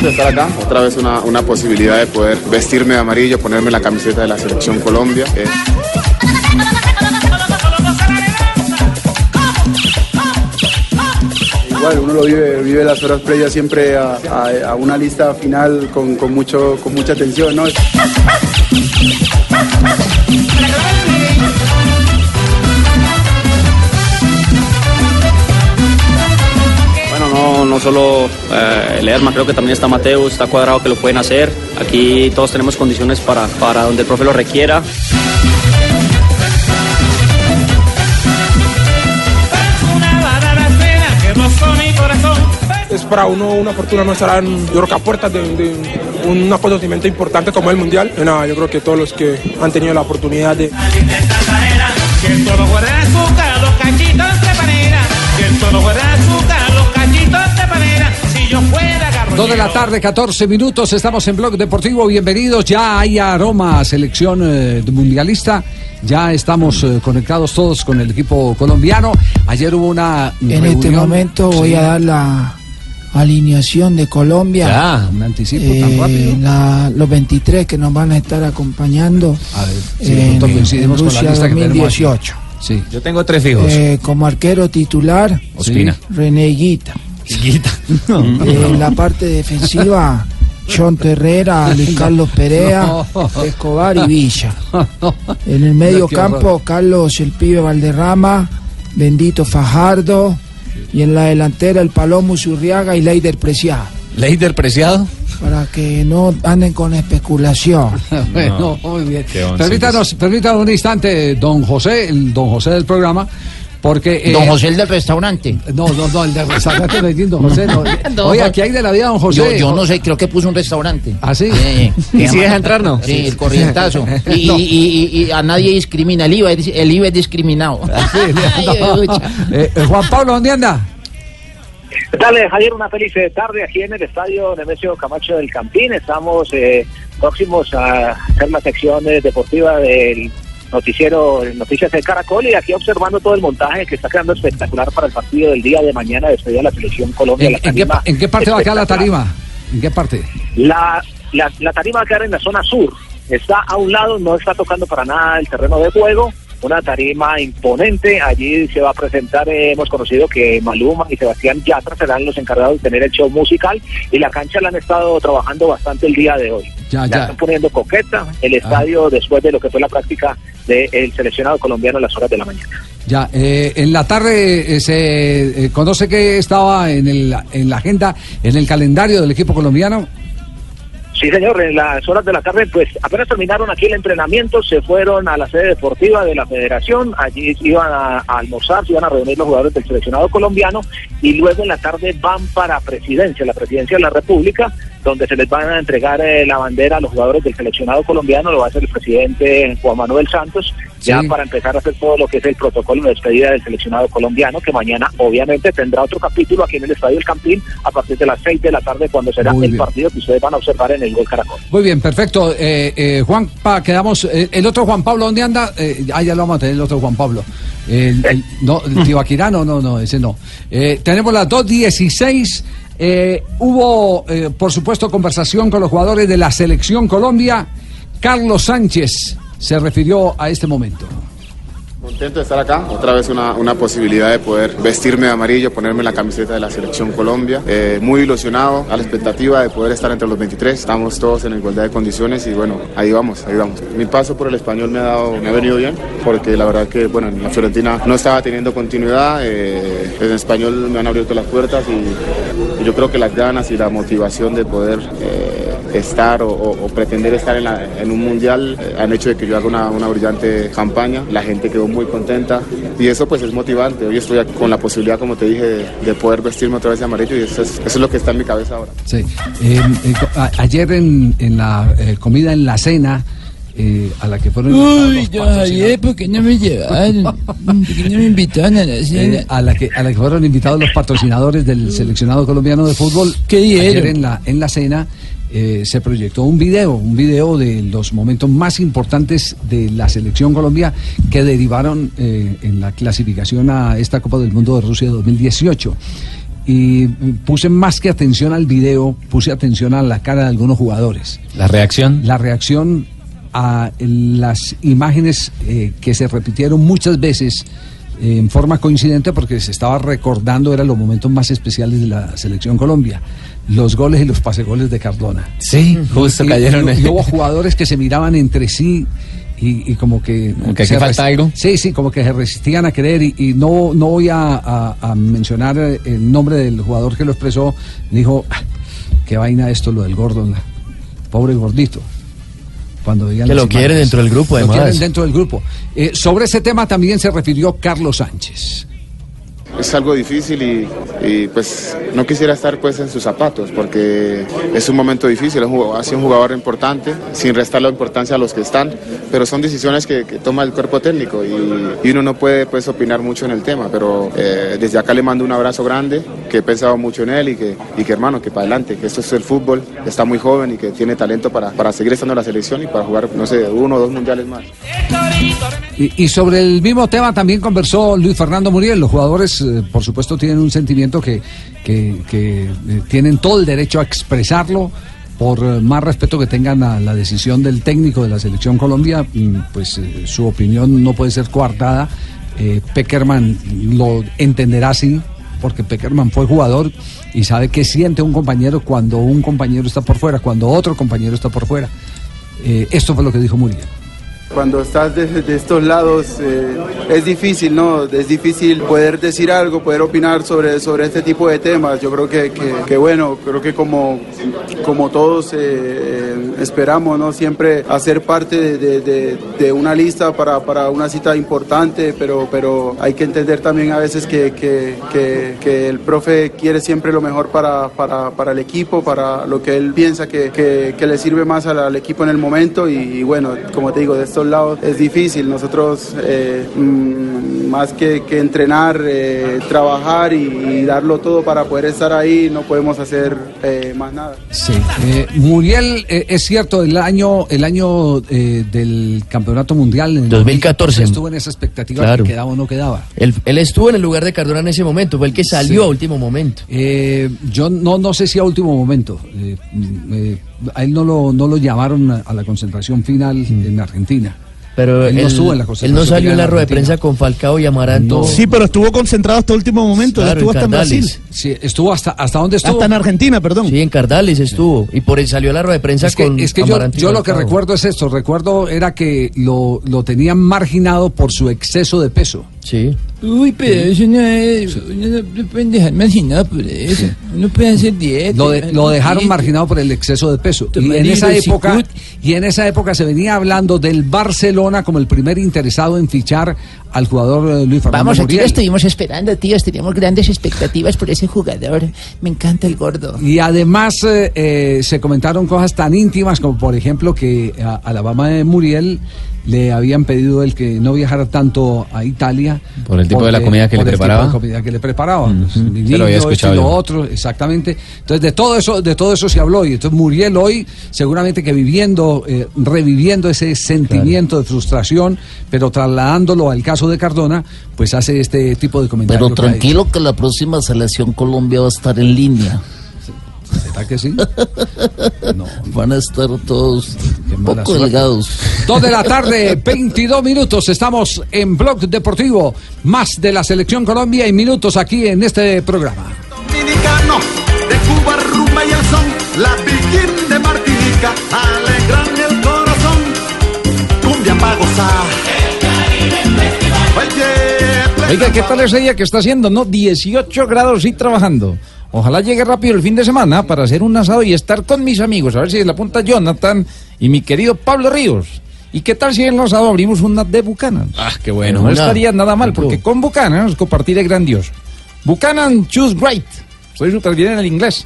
De estar acá, otra vez una, una posibilidad de poder vestirme de amarillo, ponerme la camiseta de la selección Colombia. Eh, Igual, uno lo vive, vive las horas previas siempre a, una lista final con, con mucho, con mucha tensión, ¿no? No, solo eh, Lerma, creo que también está Mateo, está cuadrado que lo pueden hacer. Aquí todos tenemos condiciones para, para donde el profe lo requiera. Es para uno una fortuna no estarán yo creo que a puertas de, de un acontecimiento importante como el mundial y nada yo creo que todos los que han tenido la oportunidad de Que 2 de la tarde, 14 minutos, estamos en Blog Deportivo, bienvenidos, ya hay aroma, selección eh, mundialista, ya estamos eh, conectados todos con el equipo colombiano, ayer hubo una... En este reunión, este momento voy a dar la alineación de Colombia, ya, un anticipo eh, tan rápido. La, los 23 que nos van a estar acompañando a ver, sí, en, en Rusia con la lista 2018. Que sí. Yo tengo tres fijos. Eh, como arquero titular, Ospina. René Guita. Chiquita. En la parte defensiva, John Terrera, Luis Carlos Perea. Escobar y Villa. En el medio campo. Carlos el pibe Valderrama, Bendito Fajardo. Y en la delantera, el Palomo Zurriaga y Leider Preciado. Leider Preciado. Para que no anden con especulación. bueno, muy bien. Permítanos, permítanos un instante, don José, el don José del programa, porque... eh, Don José el del restaurante. No, no, no, el del restaurante Medellín, don José. No. Oye, aquí hay de la vida, don José. Yo, yo no sé, creo que puso un restaurante. ¿Ah, sí? Eh, ¿Y si deja entrar, no? Sí, el corrientazo. Y, No. y- y- y a nadie discrimina, el IVA, es- el IVA es discriminado. Sí, no. escucha. Eh, eh, Juan Pablo, ¿dónde anda? Dale, Javier, una feliz eh, tarde aquí en el estadio Nemesio Camacho del Campín. Estamos eh, próximos a hacer la sección eh, deportiva del noticiero Noticias de Caracol y aquí observando todo el montaje que está quedando espectacular para el partido del día de mañana después de la selección Colombia. ¿En, La en qué, tarima en qué parte va a quedar la tarima? ¿En qué parte? La, la, la tarima va a quedar en la zona sur. Está a un lado, no está tocando para nada el terreno de juego. Una tarima imponente. Allí se va a presentar, eh, hemos conocido que Maluma y Sebastián Yatra serán los encargados de tener el show musical. Y la cancha la han estado trabajando bastante el día de hoy. Ya, La ya. están poniendo coqueta el estadio después de lo que fue la práctica del seleccionado colombiano en las horas de la mañana. Ya, eh, en la tarde eh, se eh, conoce que estaba en, el, en la agenda, en el calendario del equipo colombiano. Sí, señor, en las horas de la tarde, pues apenas terminaron aquí el entrenamiento, se fueron a la sede deportiva de la federación, allí iban a, almorzar, se iban a reunir los jugadores del seleccionado colombiano y luego en la tarde van para presidencia, la presidencia de la República, donde se les van a entregar eh, la bandera a los jugadores del seleccionado colombiano, lo va a hacer el presidente Juan Manuel Santos, ya para empezar a hacer todo lo que es el protocolo de despedida del seleccionado colombiano, que mañana obviamente tendrá otro capítulo aquí en el Estadio El Campín a partir de las 6 de la tarde cuando será Muy el bien. partido que ustedes van a observar en el Gol Caracol. Muy bien, perfecto. Eh, eh, Juan, pa, quedamos. eh, el otro Juan Pablo, ¿dónde anda? Ah, ya lo vamos a tener, el otro Juan Pablo. El, el- no, el Tibaquirá, no, no, no, ese no. Tenemos las 2.16. Eh, hubo, por supuesto, conversación con los jugadores de la Selección Colombia. Carlos Sánchez se refirió a este momento. Contento de estar acá, otra vez una, una posibilidad de poder vestirme de amarillo, ponerme la camiseta de la selección Colombia. Eh, muy ilusionado, a la expectativa de poder estar entre los 23. Estamos todos en igualdad de condiciones y bueno, ahí vamos, ahí vamos. Mi paso por el español me ha, dado, me ha venido bien, porque la verdad que bueno, en la Fiorentina no estaba teniendo continuidad. eh, en español me han abierto las puertas y, yo creo que las ganas y la motivación de poder eh, estar o, pretender estar en, la- en un mundial han hecho de que yo haga una, una brillante campaña. La gente quedó muy contenta y eso pues es motivante. Hoy estoy con la posibilidad, como te dije, de, de poder vestirme otra vez de amarillo y eso es, eso es lo que está en mi cabeza ahora. Sí. Eh, eh, a- ayer en, en la eh, comida, en la cena, eh, a la que fueron invitados Uy, los yo patrocinadores. Javier, ¿por qué no me llevaron? ¿Por qué no me invitaron a la cena? Eh, a la que a la que fueron invitados los patrocinadores del seleccionado colombiano de fútbol. ¿Qué dieron? Ayer en la en la cena eh, se proyectó un video, un video de los momentos más importantes de la selección Colombia que derivaron eh, en la clasificación a esta Copa del Mundo de Rusia 2018. Y mm, puse más que atención al video, puse atención a la cara de algunos jugadores. La reacción. La reacción a las imágenes eh, que se repitieron muchas veces en forma coincidente porque se estaba recordando, eran los momentos más especiales de la selección Colombia. Los goles y los pasegoles de Cardona. Sí, justo Y- cayeron. y- y hubo jugadores que se miraban entre sí y, y como que... Como que se falta algo. Sí, sí, como que se resistían a creer y, no, no voy a, a- a mencionar eh, el nombre del jugador que lo expresó. Dijo, "Ah, qué vaina esto, lo del gordo, la- pobre gordito. Cuando veían Que lo quieren dentro del grupo, Lo además. quieren dentro del grupo. Eh, sobre ese tema también se refirió Carlos Sánchez. Es algo difícil y, pues no quisiera estar pues en sus zapatos porque es un momento difícil, ha sido un jugador importante, sin restar la importancia a los que están, pero son decisiones que, toma el cuerpo técnico y, uno no puede pues opinar mucho en el tema, pero eh, desde acá le mando un abrazo grande, que he pensado mucho en él y que, hermano, que para adelante, que esto es el fútbol, está muy joven y que tiene talento para, para seguir estando en la selección y para jugar, no sé, uno o dos mundiales más. Y sobre el mismo tema también conversó Luis Fernando Muriel. Los jugadores, eh, por supuesto, tienen un sentimiento que, que- eh, tienen todo el derecho a expresarlo. Por eh, más respeto que tengan a la decisión del técnico de la selección Colombia, mm, pues su opinión no puede ser coartada. Peckerman lo entenderá así, porque Peckerman fue jugador y sabe qué siente un compañero cuando un compañero está por fuera, cuando otro compañero está por fuera. Esto fue lo que dijo Muriel. Cuando estás de, estos lados eh, es difícil, ¿no? Es difícil poder decir algo, poder opinar sobre, sobre este tipo de temas. Yo creo que, que- bueno, creo que como, como todos eh, esperamos, ¿no? Siempre hacer parte de, de- una lista para, para una cita importante, pero, pero hay que entender también a veces que, que- que- el profe quiere siempre lo mejor para, para, para el equipo, para lo que él piensa que, le sirve más al, equipo en el momento y, y bueno, como te digo, de estos lados es difícil. Nosotros eh, mm, más que, que entrenar, eh, trabajar y, y darlo todo para poder estar ahí, no podemos hacer eh, más nada. Sí, eh, Muriel, eh, es cierto, el año, el año eh, del campeonato mundial en el 2014. estuvo en esa expectativa Claro. que quedaba o no quedaba. Él, él estuvo en el lugar de Cardona en ese momento, fue el que salió Sí. a último momento. Eh, yo no, no sé si a último momento. Mm, a él no lo, no lo llamaron a, a la concentración final en Argentina. Mm. Pero él, él, no estuvo en la él concentración no salió en la rueda de prensa con Falcao y Amaranto. Sí, pero estuvo concentrado hasta último momento. Claro, estuvo en hasta en. Brasil. Sí, estuvo hasta, hasta dónde estuvo. Hasta en Argentina, perdón. Sí, en Cardales estuvo. Y por él salió a la rueda de prensa Es que, con es que yo, Amaranto yo lo que recuerdo es esto, recuerdo era que lo, lo tenían marginado por su exceso de peso. Sí. Uy, pero eso no es. Uno no pueden dejar marginado por eso. Uno puede hacer dieta. Lo, de- lo dejaron marginado por el exceso de peso. Y en esa época y en esa época se venía hablando del Barcelona como el primer interesado en fichar al jugador eh, Luis Fernando Vamos, aquí lo estuvimos esperando, tíos. Teníamos grandes expectativas por ese jugador. Me encanta el gordo. Y además eh, eh, se comentaron cosas tan íntimas como por ejemplo que a, a la mamá de Muriel le habían pedido el que no viajara tanto a Italia. Por el tipo de la comida que por le el tipo preparaba. de comida que le preparaba. Mi se lo había niño, esto escuchado y lo otro, exactamente. Entonces de todo eso, de todo eso se habló. Y entonces Muriel hoy, seguramente que viviendo, eh, reviviendo ese sentimiento de frustración, pero trasladándolo al caso de Cardona, pues hace este tipo de comentarios. Pero tranquilo que la próxima selección Colombia va a estar en línea. ¿Será que sí? Van a estar todos un poco delgados. Dos de la tarde, 22 minutos. Estamos en Blog Deportivo. Más de la Selección Colombia y minutos aquí en este programa. Dominicano, de Cuba rumba y el son, la Virgen de Martinica, alegran el corazón, cumbia pa' gozar. Oiga, ¿qué tal ese día que está haciendo? No, 18 grados y trabajando. Ojalá llegue rápido el fin de semana para hacer un asado y estar con mis amigos. A ver si es la punta Jonathan y mi querido Pablo Ríos. ¿Y qué tal si en el asado abrimos una de Buchanan? Ah, qué bueno. No Una. estaría nada mal, porque con Buchanan compartir es grandioso. Buchanan Choose Great. Soy súper bien en el inglés.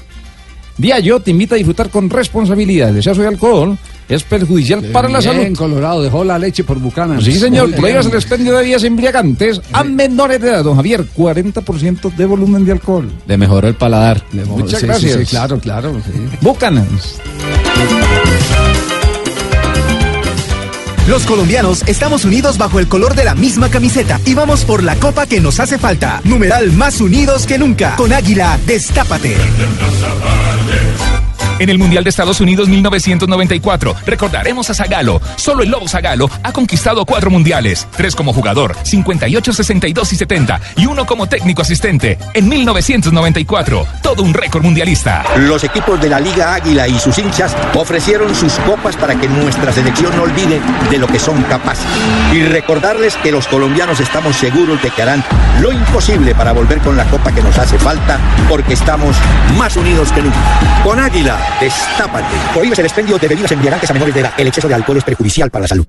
Día yo te invito a disfrutar con responsabilidad. El exceso de alcohol es perjudicial para la salud. Colorado dejó la leche por Bucanas. Sí, señor, prohíbas el expendio de bebidas embriagantes a menores de edad, don Javier, 40% de volumen de alcohol. Le mejoró el paladar. Muchas Sí, gracias. sí, claro, claro. sí. Bucanas. Los colombianos estamos unidos bajo el color de la misma camiseta y vamos por la copa que nos hace falta. Numeral más unidos que nunca. Con Águila, destápate. En el Mundial de Estados Unidos 1994, recordaremos a Zagalo. Solo el Lobo Zagalo ha conquistado cuatro mundiales, tres como jugador, 58, 62 y 70, y uno como técnico asistente. En 1994, todo un récord mundialista. Los equipos de la Liga Águila y sus hinchas ofrecieron sus copas para que nuestra selección no olvide de lo que son capaces. Y recordarles que los colombianos estamos seguros de que harán lo imposible para volver con la copa que nos hace falta, porque estamos más unidos que nunca. Con Águila, destápate. Prohíbes el expendio de bebidas embriagantes a menores de edad. El exceso de alcohol es perjudicial para la salud.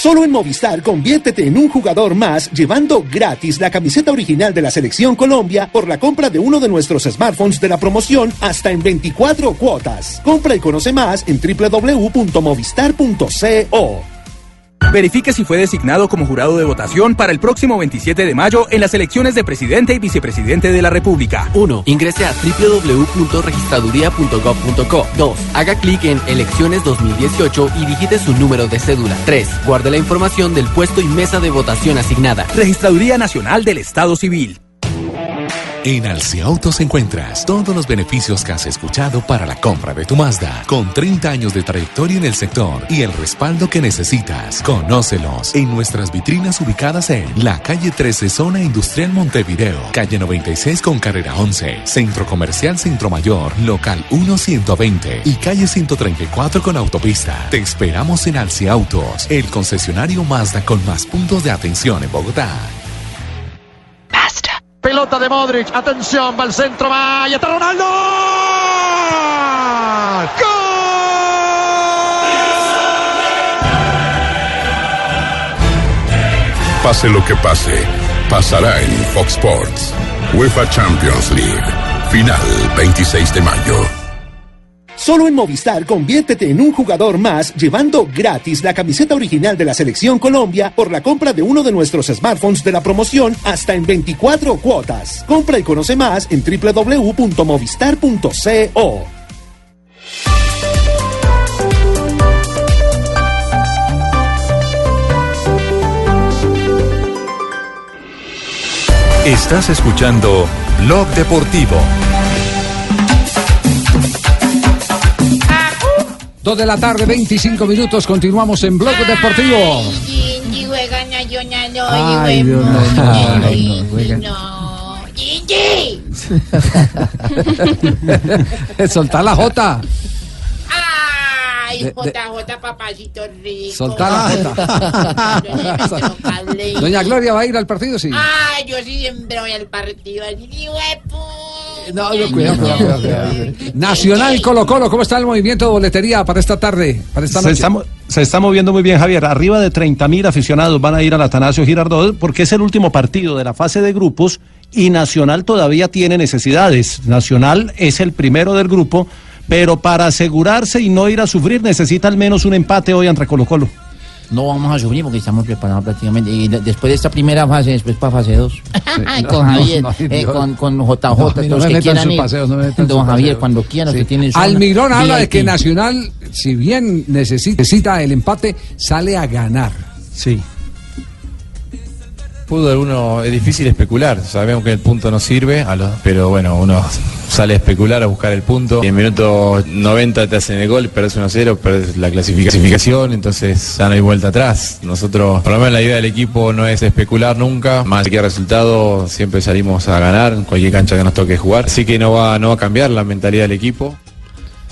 Solo en Movistar conviértete en un jugador más llevando gratis la camiseta original de la Selección Colombia por la compra de uno de nuestros smartphones de la promoción hasta en 24 cuotas. Compra y conoce más en www.movistar.co. Verifique si fue designado como jurado de votación para el próximo 27 de mayo en las elecciones de presidente y vicepresidente de la República. 1. Ingrese a www.registraduría.gov.co. 2. Haga clic en Elecciones 2018 y digite su número de cédula. 3. Guarde la información del puesto y mesa de votación asignada. Registraduría Nacional del Estado Civil. En Alciautos encuentras todos los beneficios que has escuchado para la compra de tu Mazda, con 30 años de trayectoria en el sector y el respaldo que necesitas. Conócelos en nuestras vitrinas ubicadas en la calle 13 Zona Industrial Montevideo, calle 96 con carrera 11, Centro Comercial Centro Mayor, local 1120 y calle 134 con autopista. Te esperamos en Alciautos, el concesionario Mazda con más puntos de atención en Bogotá. Pelota de Modric, atención, va al centro, va, y está Ronaldo. Pase lo que pase, pasará en Fox Sports. UEFA Champions League, final 26 de mayo. Solo en Movistar conviértete en un jugador más llevando gratis la camiseta original de la Selección Colombia por la compra de uno de nuestros smartphones de la promoción hasta en 24 cuotas. Compra y conoce más en www.movistar.co. Estás escuchando Blog Deportivo. Dos de la tarde, 25 minutos. Continuamos en Blog Deportivo. Ay, Dios huevón. mío. Ay, no, no. Gigi. Soltá la Jota. Ay, JJ, papacito rico. Soltá la Jota. Doña Gloria va a ir al partido, sí. Ay, yo sí siempre voy al partido. Así. No, no, cuidado, cuidado, cuidado, cuidado. Nacional Colo Colo, ¿cómo está el movimiento de boletería para esta tarde, para esta Se noche? está, mo- se está moviendo muy bien, Javier. Arriba de 30 mil aficionados van a ir al Atanasio Girardot porque es el último partido de la fase de grupos y Nacional todavía tiene necesidades. Nacional es el primero del grupo, pero para asegurarse y no ir a sufrir necesita al menos un empate hoy ante Colo Colo. No vamos a sufrir porque estamos preparados prácticamente. Y de- después de esta primera fase, después para fase 2. con No, Javier, no, eh, con, con JJ, No, todos no los me que quieran ir. paseos, Don Javier, cuando quieran, Sí. zona Almigrón habla de que. Nacional, si bien necesita, necesita el empate, sale a ganar. Sí. Fútbol uno es difícil especular, sabemos que el punto no sirve, pero bueno, uno sale a especular a buscar el punto. Y en minuto 90 te hacen el gol, perdés 1-0, perdés la clasificación, entonces ya no hay vuelta atrás. Nosotros, por lo menos la idea del equipo no es especular nunca, más que resultado siempre salimos a ganar cualquier cancha que nos toque jugar, así que no va, no va a cambiar la mentalidad del equipo.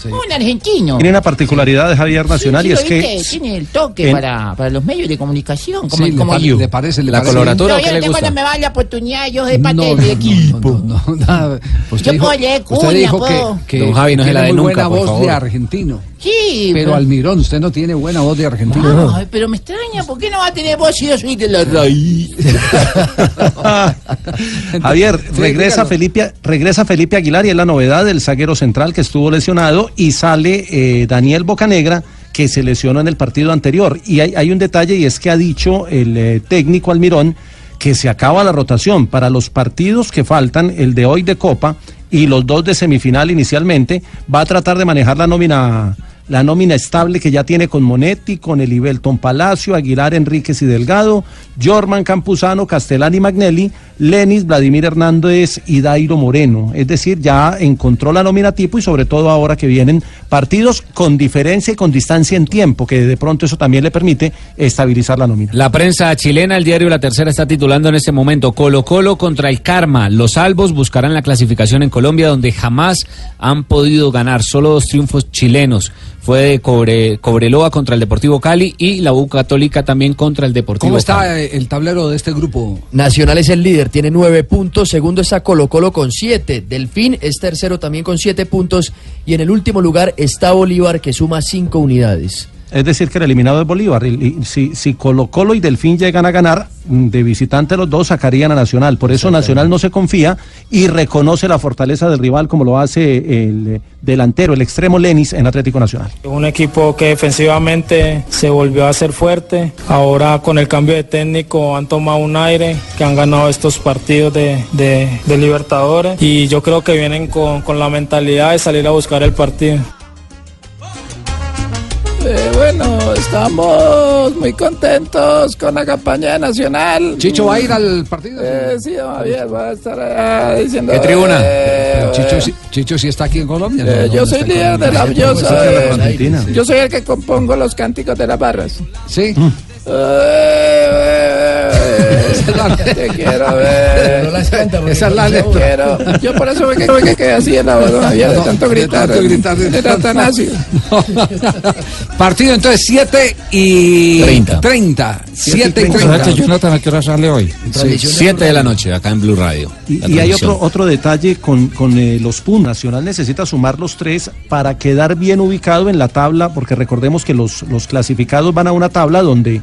Un argentino. Tiene una particularidad de Javier Nacional Sí, y lo es que tiene el toque en- para, para los medios de comunicación. Como, Sí, le como pare- yo. le parece, le ¿La parece. coloratura No, yo le no gusta? tengo me va la oportunidad, yo soy parte No, del no, no, equipo. no. Usted Yo dijo, puedo leer usted cuña, dijo puedo. que, que Don Javi, no es la de nunca, buena por voz favor. de argentino. Sí, Pero Almirón, usted no tiene buena voz de argentino. Ay, pero me extraña, ¿por qué no va a tener voz si yo soy de la raíz? Javier, Sí, regresa dígalo. Felipe, regresa Felipe Aguilar y es la novedad del zaguero central que estuvo lesionado y sale eh, Daniel Bocanegra que se lesionó en el partido anterior. Y hay, hay un detalle y es que ha dicho el eh, técnico Almirón que se acaba la rotación para los partidos que faltan, el de hoy de Copa y los dos de semifinal inicialmente, va a tratar de manejar la nómina la nómina estable que ya tiene con Monetti, con Elibelton Palacio, Aguilar, Enríquez y Delgado, Jorman Campuzano, Castellani Magnelli, Lenis, Vladimir Hernández y Dairo Moreno. Es decir, ya encontró la nómina tipo y sobre todo ahora que vienen partidos con diferencia y con distancia en tiempo, que de pronto eso también le permite estabilizar la nómina. La prensa chilena, el diario La Tercera está titulando en este momento Colo Colo contra el Karma. Los albos buscarán la clasificación en Colombia donde jamás han podido ganar. Solo dos triunfos chilenos. Fue de Cobre, Cobreloa contra el Deportivo Cali y la U Católica también contra el Deportivo ¿Cómo Cali. está el tablero de este grupo? Nacional es el líder, tiene nueve puntos. Segundo está Colo Colo con siete. Delfín es tercero también con siete puntos. Y en el último lugar está Bolívar que suma cinco unidades. Es decir, que el eliminado es Bolívar. Y, y si, si Colo Colo y Delfín llegan a ganar, mm, de visitante los dos sacarían a Nacional. Por eso Nacional no se confía y reconoce la fortaleza del rival como lo hace el eh, delantero, el extremo Lenis en Atlético Nacional. Un equipo que defensivamente se volvió a ser fuerte. Ahora con el cambio de técnico han tomado un aire, que han ganado estos partidos de, de- de Libertadores. Y yo creo que vienen con, con la mentalidad de salir a buscar el partido. Eh, bueno, estamos muy contentos con la campaña Nacional. ¿Chicho va a ir al partido? Eh, sí, Javier, va a estar allá diciendo... ¿Qué tribuna? eh, Chicho, sí- Chicho sí está aquí en Colombia. eh, ¿no? yo ¿Dónde soy líder de la... Yo soy, yo soy el que compongo los cánticos de las barras. Sí. Te quiero ver. No las canta porque Esa es la no se letra. Quiero. Yo por eso me quedé, me quedé así en la voz, Javier, de No, tanto de gritar. tanto gritar, de tan ácido. Partido entonces 7 y 30. 30. 7 y ¿Sabes 30. que Jonathan a qué hora sale hoy? Sí, Siete de la noche acá en Blue Radio. Y, hay otro, otro detalle con, con eh, los PUN. Nacional necesita sumar los tres para quedar bien ubicado en la tabla, porque recordemos que los, los clasificados van a una tabla donde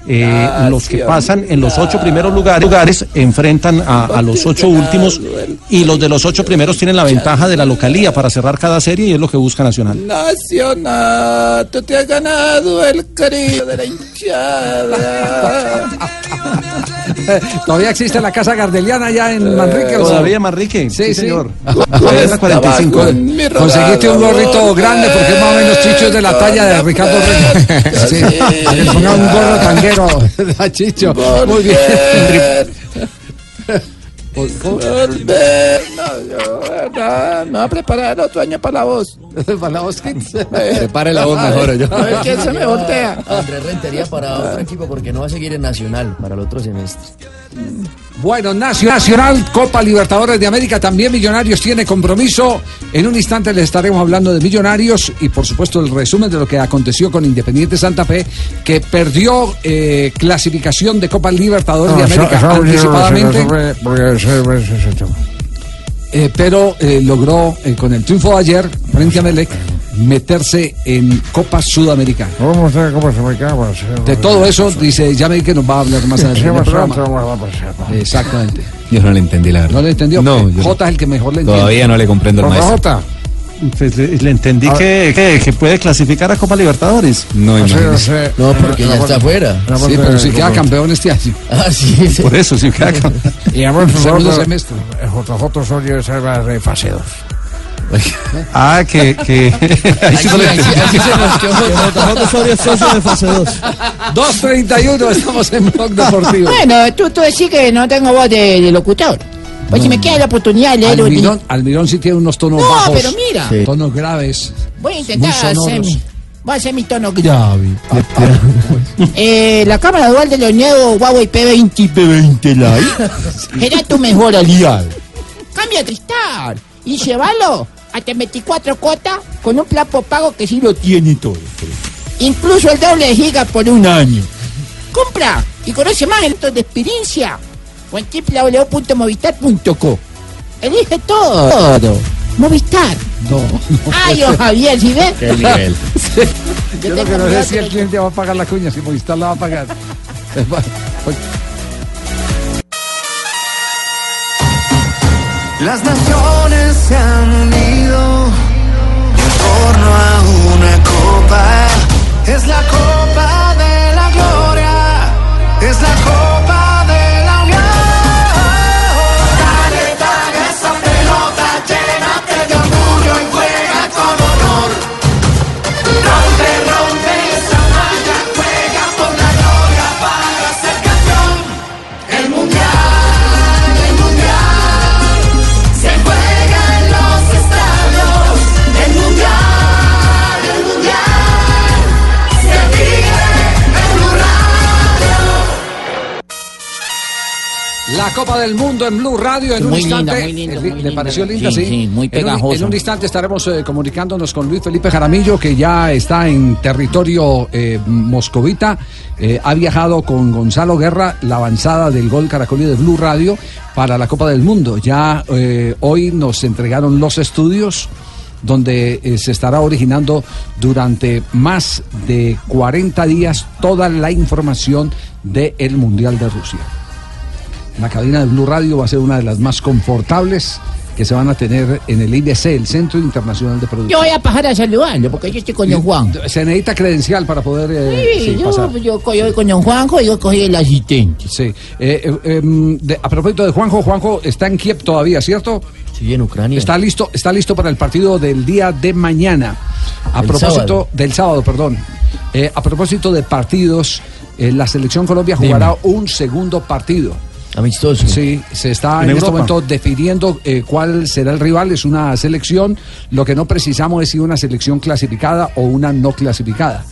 eh, los que pasan en los ocho primeros lugares, lugares enfrentan a, a los ocho últimos y los de los ocho primeros tienen la ventaja de la localía para cerrar cada serie y es lo que busca Nacional. Nacional, tú te has ganado el cariño de la hinchada. Todavía existe la casa gardeliana allá en Manrique. ¿o? Todavía Manrique, sí, sí. señor. Todavía es la 45. Conseguiste un gorrito grande porque más o menos Chicho es de la talla de Ricardo Reyes. Sí. Le ponga un gorro tanguero a Chicho. Muy bien. Volver, no, voy a preparar otro año para la voz. para la voz Kids. Prepare la voz mejor, yo. A ver quién se me voltea. Andrés Rentería para otro equipo porque no va a seguir en Nacional para el otro semestre. Bueno, Nacio- Nacional, Copa Libertadores de América, también Millonarios tiene compromiso. En un instante les estaremos hablando de Millonarios y por supuesto el resumen de lo que aconteció con Independiente Santa Fe, que perdió eh, clasificación de Copa Libertadores de América anticipadamente. Eh, pero eh, logró eh, con el triunfo de ayer frente a Melec meterse en Copa Sudamericana. Vamos a ver cómo se me acaba. De todo eso, dice Yamel que nos va a hablar más adelante. en el programa. Exactamente. Yo no le entendí la verdad. ¿No le entendió? No, yo J es el que mejor le entiende. Todavía no le comprendo al maestro. Pues le, le entendí que, que- que puede clasificar a Copa Libertadores. No, imagínese. No, porque ya está afuera. Sí, pero si queda campeón este año. Ah, sí. Por eso, si queda campeón. Y además, Segundo nosotros- semestre. JJ soy reserva de fase 2. Ah, que. que ahí sí no le entendí. de fase 2. 2.31, estamos en Blog Deportivo. Bueno, tú, tú decís que no tengo voz de, de locutor. Pues si me queda la oportunidad de leer un- Almirón, Almirón sí tiene unos tonos No, bajos. pero mira. Sí. Tonos graves. Voy a intentar Muy sonoros. hacer mi, voy a hacer mi tono grave. Eh, la cámara dual de nuevos Huawei P20 y P20 Lite será tu mejor aliado. Cambia Cristal y llévalo hasta 24 cuotas con un plan pago que sí lo tiene todo. Incluso el doble de gigas por un año. Compra y conoce más en de experiencia o en www.movistar.co. Elige todo. Movistar. No. Ay, oh, Javier, ¿sí ves? Qué nivel. Yo lo que no sé si el cliente va a pagar la cuña, si Movistar la va a pagar. Las naciones se han unido en torno a una copa. Es la copa La Copa del Mundo en Blue Radio en un linda, instante. muy linda, ¿Le- muy ¿Le linda. pareció linda? Sí, Sí, sí, muy un- En un, pegajosa. instante estaremos eh, comunicándonos con Luis Felipe Jaramillo, que ya está en territorio eh, moscovita. Eh, ha viajado con Gonzalo Guerra la avanzada del gol Caracolí de Blue Radio para la Copa del Mundo. Ya hoy nos entregaron los estudios donde eh, se estará originando durante más de 40 días toda la información del Mundial de Rusia. La cabina de Blue Radio va a ser una de las más confortables que se van a tener en el IBC, el Centro Internacional de Yo Producción. voy a pasar a saludarlo porque yo estoy con don Juan. Se necesita credencial para poder eh, Sí, sí, yo, pasar. yo, yo con don Juanjo y yo cogí el asistente. Sí. Eh, eh, em, de- a propósito de Juanjo, Juanjo está en Kiev todavía, ¿cierto? Sí, en Ucrania. Está listo, está listo para el partido del día de mañana. A El propósito sábado. del sábado, perdón. Eh, a propósito de partidos, la selección Colombia jugará un segundo partido. Amistoso. Sí, se está En en, este momento definiendo eh, cuál será el rival. Es una selección. Lo que no precisamos es si una selección clasificada o una no clasificada.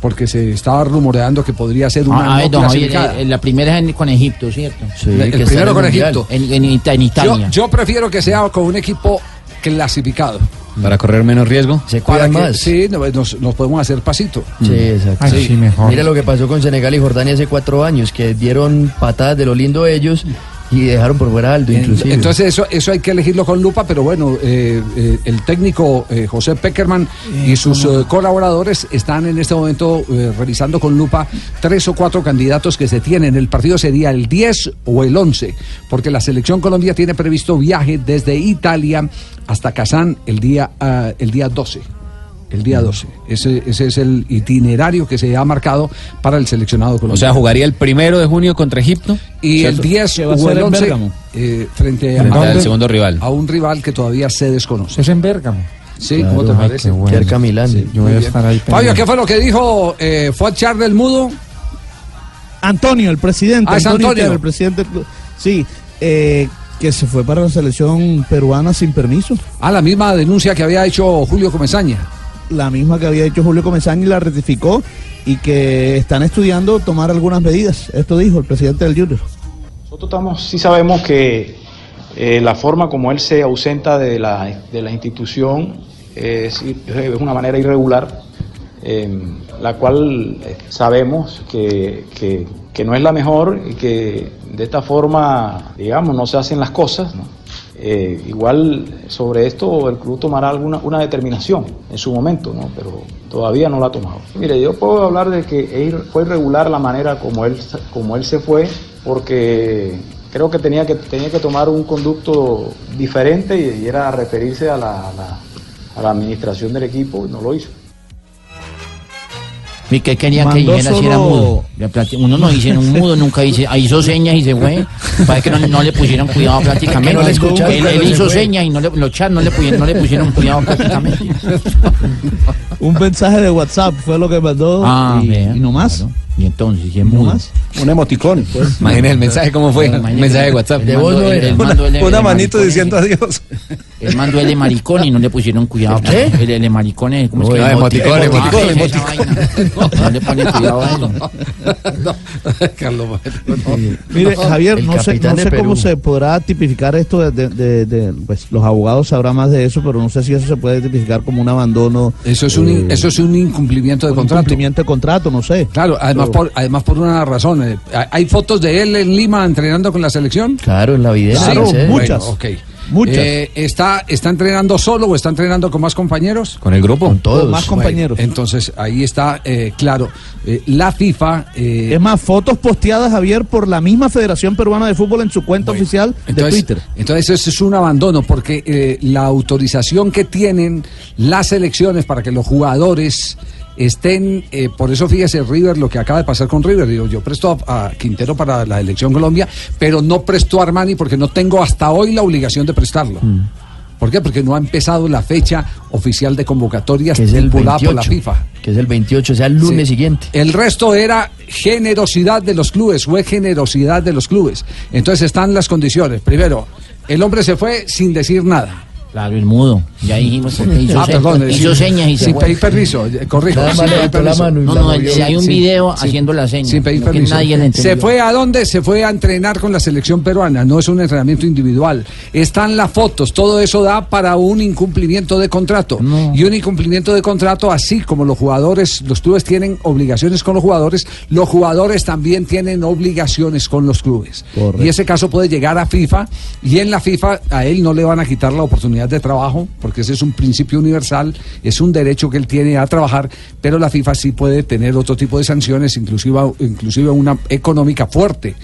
Porque se estaba rumoreando que podría ser una Ah, no don Javier, clasificada. eh, la primera es con Egipto, ¿cierto? El- el primero con Egipto. En, en en Yo, Italia. yo prefiero que sea con un equipo clasificado. Para correr menos riesgo. Se cuidan más. sí, no, nos, nos podemos hacer pasito. Sí, exacto. Sí. Mira lo que pasó con Senegal y Jordania hace cuatro años, que dieron patadas de lo lindo ellos y dejaron por fuera a Aldo, inclusive. Entonces eso, eso hay que elegirlo con lupa, pero bueno, eh, eh, el técnico eh, José Peckerman y sus eh, colaboradores están en este momento eh, revisando con lupa tres o cuatro candidatos que se tienen. El partido sería el 10 o el 11, porque la selección Colombia tiene previsto viaje desde Italia hasta Kazán el día, ah, el día 12. El día 12. Ese, ese es el itinerario que se ha marcado para el seleccionado colombiano. O sea, jugaría el primero de junio contra Egipto. Y el ¿cierto? 10 o el 11 eh, frente, Frente a, al segundo rival. a un rival que todavía se desconoce. Es en Bérgamo. Sí, ¿cómo te parece? Cerca Milán. Yo voy a estar ahí Fabio. ¿qué fue lo que dijo eh, Fuad Char del Mudo? Antonio, el presidente. Ah, es Antonio. El presidente. Sí, eh, que se fue para la selección peruana sin permiso. Ah, la misma denuncia que había hecho Julio Comesaña. La misma que había hecho Julio Comesaña y la ratificó y que están estudiando tomar algunas medidas. Esto dijo el presidente del Junior. Nosotros estamos, sí sabemos que eh, la forma como él se ausenta de la, de la institución es, una manera irregular, eh, la cual eh, sabemos que, que- que no es la mejor y que de esta forma, digamos, no se hacen las cosas. ¿no? Eh, igual sobre esto el club tomará alguna una determinación en su momento, ¿no? pero todavía no la ha tomado. Mire, yo puedo hablar de que fue irregular la manera como él, como él se fue, porque creo que tenía que, tenía que tomar un conducto diferente y, y era referirse a la, a la- a la administración del equipo y no lo hizo. ¿Y qué querían que dijera si era solo- mudo? Uno no dice un mudo, nunca dice, ah, hizo señas y se fue. Para que no, no le pusieron cuidado prácticamente. No él, él hizo señas y no le, los chats no le, pusieron, no le pusieron cuidado prácticamente. Un mensaje de WhatsApp fue lo que mandó Ah, y, vea, y no más. Y entonces, si es No mudo. más. Un emoticón. Imagínate el mensaje cómo fue. Un mensaje de WhatsApp. De voz no era. Una, el- una el manito diciendo adiós. Él mandó el de maricón y no le pusieron cuidado. ¿Qué? El, el de maricón es como No, es que emoticón, emoticón, Ah, esa vaina. No le ponen cuidado a eso. Carlos Mire, Javier, El no sé, no sé cómo se podrá tipificar esto. De, de- de- pues los abogados sabrán más de eso, pero no sé si eso se puede tipificar como un abandono. Eso es un, eh, eso es un incumplimiento de un contrato. incumplimiento de contrato, no sé. Claro, además Por, además por una razón. eh, ¿Hay fotos de él en Lima entrenando con la selección? Claro, en la videna. Claro, muchas. Bueno, ok. Muchas. Eh, está, ¿Está entrenando solo o está entrenando con más compañeros? Con el grupo. Con todos. Con más compañeros. Bueno, entonces ahí está eh, claro. Eh, la FIFA. eh, Es más, fotos posteadas, Javier, por la misma Federación Peruana de Fútbol en su cuenta oficial de Entonces, Twitter. entonces eso es un abandono porque eh, la autorización que tienen las elecciones para que los jugadores estén, eh, por eso fíjese River lo que acaba de pasar con River, digo, yo presto a, a Quintero para la elección Colombia, pero no presto a Armani porque no tengo hasta hoy la obligación de prestarlo. Mm. ¿Por qué? Porque no ha empezado la fecha oficial de convocatorias Que es el estipulada por la 28, FIFA. Que es el 28, o sea, el lunes Sí. siguiente. El resto era generosidad de los clubes, fue generosidad de los clubes. Entonces están las condiciones. Primero, el hombre se fue sin decir nada. Claro, el mudo. Ya dijimos porque hizo, Ah, se- perdón, hizo señas y se sin fue. pedir permiso, eh, corrijo. Nada más sin pedir permiso. y No, hay un video haciendo la seña, Sin pedir permiso. nadie le. Se fue a dónde? Se fue a entrenar con la selección peruana. No es un entrenamiento individual. Están las fotos. Todo eso da para un incumplimiento de contrato. Y un incumplimiento de contrato, así como los jugadores, los clubes tienen obligaciones con los jugadores, los jugadores también tienen obligaciones con los clubes. Correcto. Y ese caso puede llegar a FIFA y en la FIFA a él no le van a quitar la oportunidad de trabajo, porque ese es un principio universal, es un derecho que él tiene a trabajar, pero la FIFA sí puede tener otro tipo de sanciones, inclusive, inclusive una económica fuerte,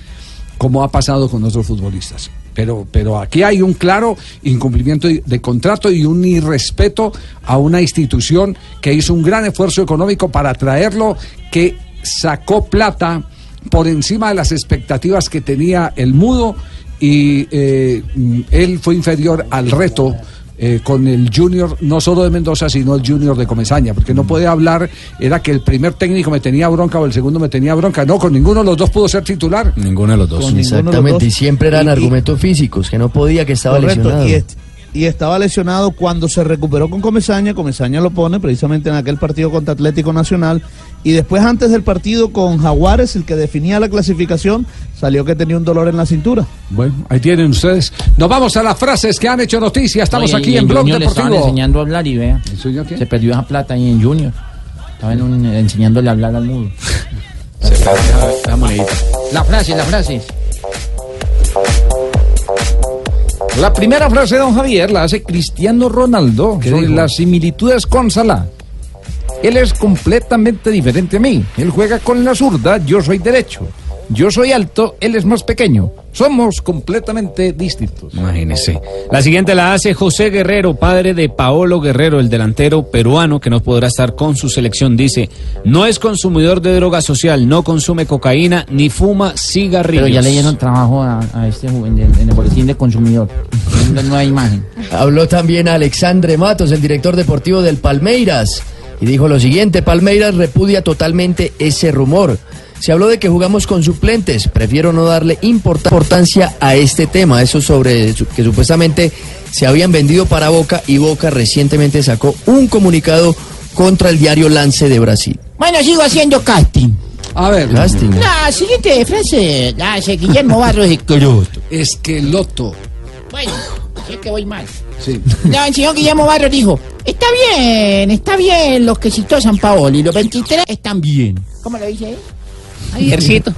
como ha pasado con otros futbolistas. Pero, pero aquí hay un claro incumplimiento de de contrato y un irrespeto a una institución que hizo un gran esfuerzo económico para traerlo, que sacó plata por encima de las expectativas que tenía el mudo y eh, mm, él fue inferior al reto. eh, con el junior, no solo de Mendoza, sino el junior de Comesaña, porque no puede hablar, era que el primer técnico me tenía bronca o el segundo me tenía bronca, no, con ninguno de los dos pudo ser titular. Ninguno de los dos. Con los Exactamente, y siempre eran Y- y- argumentos físicos, que no podía, que estaba Correcto, lesionado. y, est- y estaba lesionado cuando se recuperó con Comesaña. Comesaña lo pone precisamente en aquel partido contra Atlético Nacional. Y después, antes del partido con Jaguares, el que definía la clasificación, salió que tenía un dolor en la cintura. Bueno, ahí tienen ustedes. Nos vamos a las frases que han hecho noticia. Estamos Oye, aquí en Blog Junior le estaban Deportivo. enseñando a hablar y vea. Se perdió esa plata ahí en Junior. Estaban un- enseñándole a hablar al mudo. La frase, la frase. La primera frase de don Javier la hace Cristiano Ronaldo ¿Qué sobre dijo? las similitudes con Salah. Él es completamente diferente a mí. Él juega con la zurda, yo soy derecho. Yo soy alto, él es más pequeño. Somos completamente distintos. Imagínese. La siguiente la hace José Guerrero, padre de Paolo Guerrero, el delantero peruano que no podrá estar con su selección. Dice, no es consumidor de droga social, no consume cocaína ni fuma cigarrillos. Pero ya le dieron trabajo a, a este joven en, en el boletín de consumidor. Una nueva imagen. Habló también Alexandre Matos, el director deportivo del Palmeiras, y dijo lo siguiente, Palmeiras repudia totalmente ese rumor. Se habló de que jugamos con suplentes, prefiero no darle importa- importancia a este tema, eso sobre que supuestamente se habían vendido para Boca y Boca recientemente sacó un comunicado contra el diario Lance de Brasil. Bueno, sigo haciendo casting. A ver. Casting. La siguiente frase la hace Guillermo Barros Esqueloto. Esqueloto. Bueno, si es que voy mal. Sí. No, el señor Guillermo Barros dijo, está bien, está bien los que citó San Paolo y los 23 están bien. ¿Cómo lo dice él? Javiercito.